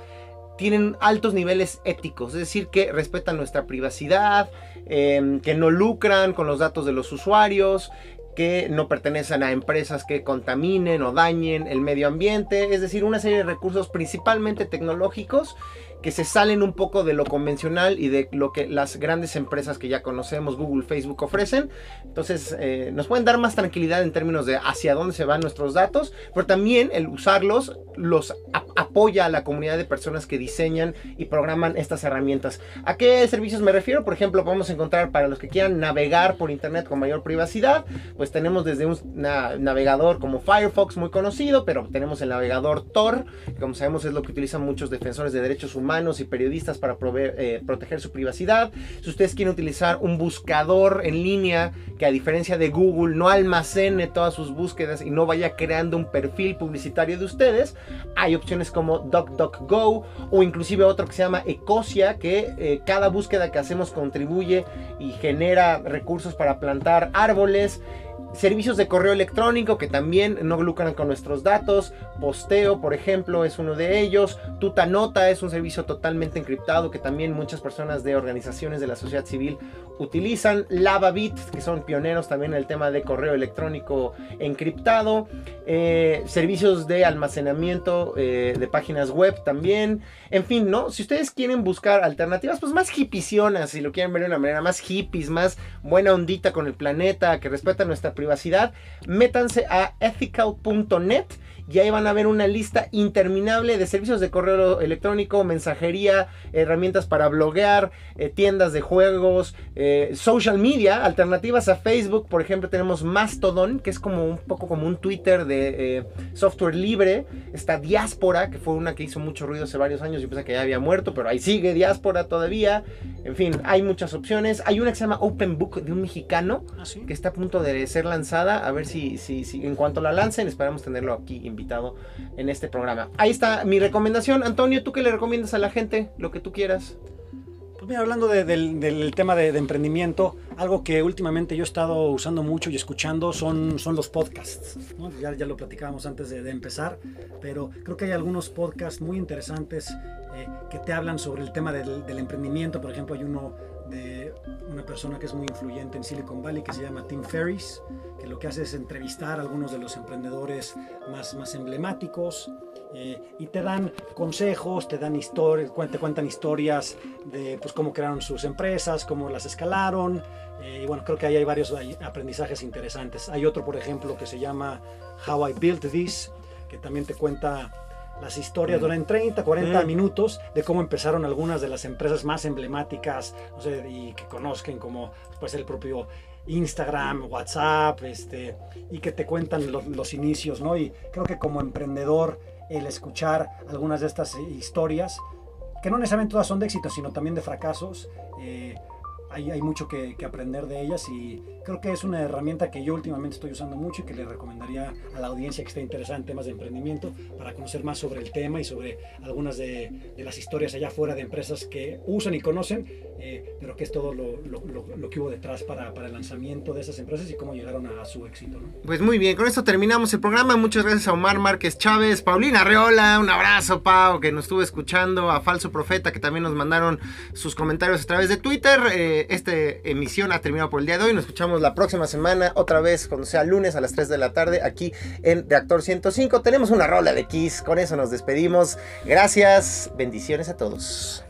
tienen altos niveles éticos, es decir, que respetan nuestra privacidad, em, que no lucran con los datos de los usuarios, que no pertenecen a empresas que contaminen o dañen el medio ambiente, es decir, una serie de recursos principalmente tecnológicos que se salen un poco de lo convencional y de lo que las grandes empresas que ya conocemos, Google, Facebook, ofrecen. Entonces, eh, nos pueden dar más tranquilidad en términos de hacia dónde se van nuestros datos, pero también el usarlos los apoya a la comunidad de personas que diseñan y programan estas herramientas. ¿A qué servicios me refiero? Por ejemplo, podemos encontrar para los que quieran navegar por Internet con mayor privacidad, pues tenemos desde un navegador como Firefox muy conocido, pero tenemos el navegador Tor, que como sabemos es lo que utilizan muchos defensores de derechos humanos y periodistas para eh, proteger su privacidad. Si ustedes quieren utilizar un buscador en línea que a diferencia de Google no almacene todas sus búsquedas y no vaya creando un perfil publicitario de ustedes, hay opciones como DuckDuckGo o inclusive otro que se llama Ecosia que eh, cada búsqueda que hacemos contribuye y genera recursos para plantar árboles Servicios de correo electrónico que también no lucran con nuestros datos. Posteo, por ejemplo, es uno de ellos. Tutanota es un servicio totalmente encriptado que también muchas personas de organizaciones de la sociedad civil utilizan. LavaBit, que son pioneros también en el tema de correo electrónico encriptado. Eh, servicios de almacenamiento eh, de páginas web también. En fin, ¿no? Si ustedes quieren buscar alternativas, pues más hippiesionas, si lo quieren ver de una manera más hippies, más buena ondita con el planeta, que respeta nuestra privacidad, métanse a ethical.net y ahí van a ver una lista interminable de servicios de correo electrónico, mensajería, herramientas para bloguear, eh, tiendas de juegos, eh, social media, alternativas a Facebook. Por ejemplo, tenemos Mastodon, que es como un poco como un Twitter de eh, software libre. Está Diáspora, que fue una que hizo mucho ruido hace varios años. Yo pensé que ya había muerto, pero ahí sigue Diáspora todavía. En fin, hay muchas opciones. Hay una que se llama Open Book de un mexicano ah, que está a punto de ser lanzada. A ver si, si, si en cuanto la lancen, esperamos tenerlo aquí invitado en este programa. Ahí está mi recomendación. Antonio, ¿tú qué le recomiendas a la gente? Lo que tú quieras. Pues mira, hablando del, tema de, emprendimiento, algo que últimamente yo he estado usando mucho y escuchando son, son los podcasts. Ya, lo platicábamos antes de, empezar, pero creo que hay algunos podcasts muy interesantes eh, que te hablan sobre el tema del, del emprendimiento. Por ejemplo, hay uno de una persona que es muy influyente en Silicon Valley que se llama Tim Ferriss, que lo que hace es entrevistar a algunos de los emprendedores más, más emblemáticos eh, y te dan consejos, te dan historias, te cuentan historias de pues, cómo crearon sus empresas, cómo las escalaron. Eh, y bueno, creo que ahí hay varios aprendizajes interesantes. Hay otro, por ejemplo, que se llama How I Built This, que también te cuenta las historias duran 30, 40 minutos de cómo empezaron algunas de las empresas más emblemáticas y que conozcan como pues, el propio Instagram, WhatsApp, este, y que te cuentan los, inicios, ¿no? Y creo que como emprendedor, el escuchar algunas de estas historias, que no necesariamente todas son de éxito, sino también de fracasos, eh, hay, mucho que, aprender de ellas y creo que es una herramienta que yo últimamente estoy usando mucho y que le recomendaría a la audiencia que esté interesada en temas de emprendimiento para conocer más sobre el tema y sobre algunas de, las historias allá afuera de empresas que usan y conocen, eh, pero que es todo lo, que hubo detrás para, para, el lanzamiento de esas empresas y cómo llegaron a, su éxito. Pues muy bien, con esto terminamos el programa. Muchas gracias a Omar Márquez Chávez, Paulina Reola, un abrazo, Pau, que nos estuvo escuchando, a Falso Profeta, que también nos mandaron sus comentarios a través de Twitter. Esta emisión ha terminado por el día de hoy. Nos escuchamos la próxima semana, otra vez, cuando sea lunes a las 3 de la tarde, aquí en Reactor 105. Tenemos una rola de Kiss, con eso nos despedimos. Gracias, bendiciones a todos.